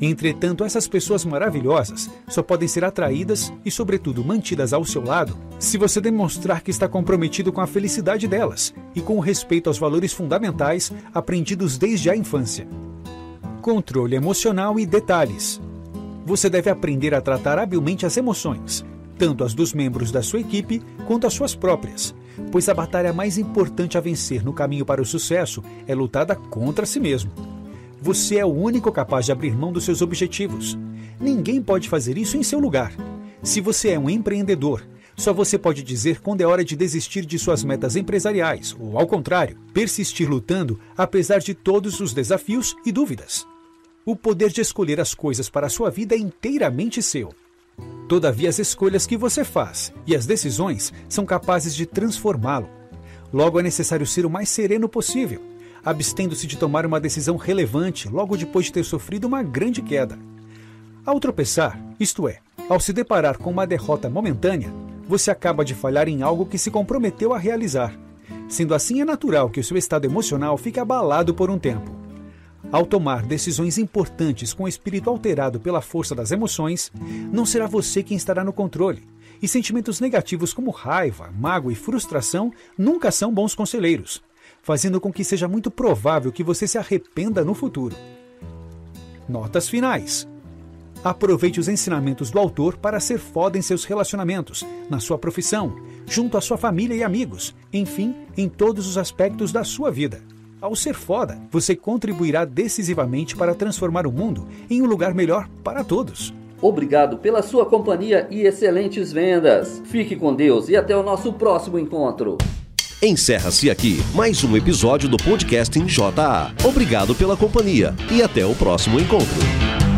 Entretanto, essas pessoas maravilhosas só podem ser atraídas e, sobretudo, mantidas ao seu lado se você demonstrar que está comprometido com a felicidade delas e com o respeito aos valores fundamentais aprendidos desde a infância. Controle emocional e detalhes. Você deve aprender a tratar habilmente as emoções, tanto as dos membros da sua equipe quanto as suas próprias, pois a batalha mais importante a vencer no caminho para o sucesso é lutada contra si mesmo. Você é o único capaz de abrir mão dos seus objetivos. Ninguém pode fazer isso em seu lugar. Se você é um empreendedor, só você pode dizer quando é hora de desistir de suas metas empresariais, ou, ao contrário, persistir lutando apesar de todos os desafios e dúvidas. O poder de escolher as coisas para a sua vida é inteiramente seu. Todavia, as escolhas que você faz e as decisões são capazes de transformá-lo. Logo, é necessário ser o mais sereno possível abstendo-se de tomar uma decisão relevante logo depois de ter sofrido uma grande queda. Ao tropeçar, isto é, ao se deparar com uma derrota momentânea, você acaba de falhar em algo que se comprometeu a realizar. Sendo assim, é natural que o seu estado emocional fique abalado por um tempo. Ao tomar decisões importantes com o espírito alterado pela força das emoções, não será você quem estará no controle, e sentimentos negativos como raiva, mágoa e frustração nunca são bons conselheiros fazendo com que seja muito provável que você se arrependa no futuro. Notas finais. Aproveite os ensinamentos do autor para ser foda em seus relacionamentos, na sua profissão, junto à sua família e amigos, enfim, em todos os aspectos da sua vida. Ao ser foda, você contribuirá decisivamente para transformar o mundo em um lugar melhor para todos. Obrigado pela sua companhia e excelentes vendas. Fique com Deus e até o nosso próximo encontro. Encerra-se aqui mais um episódio do podcast em JA. Obrigado pela companhia e até o próximo encontro.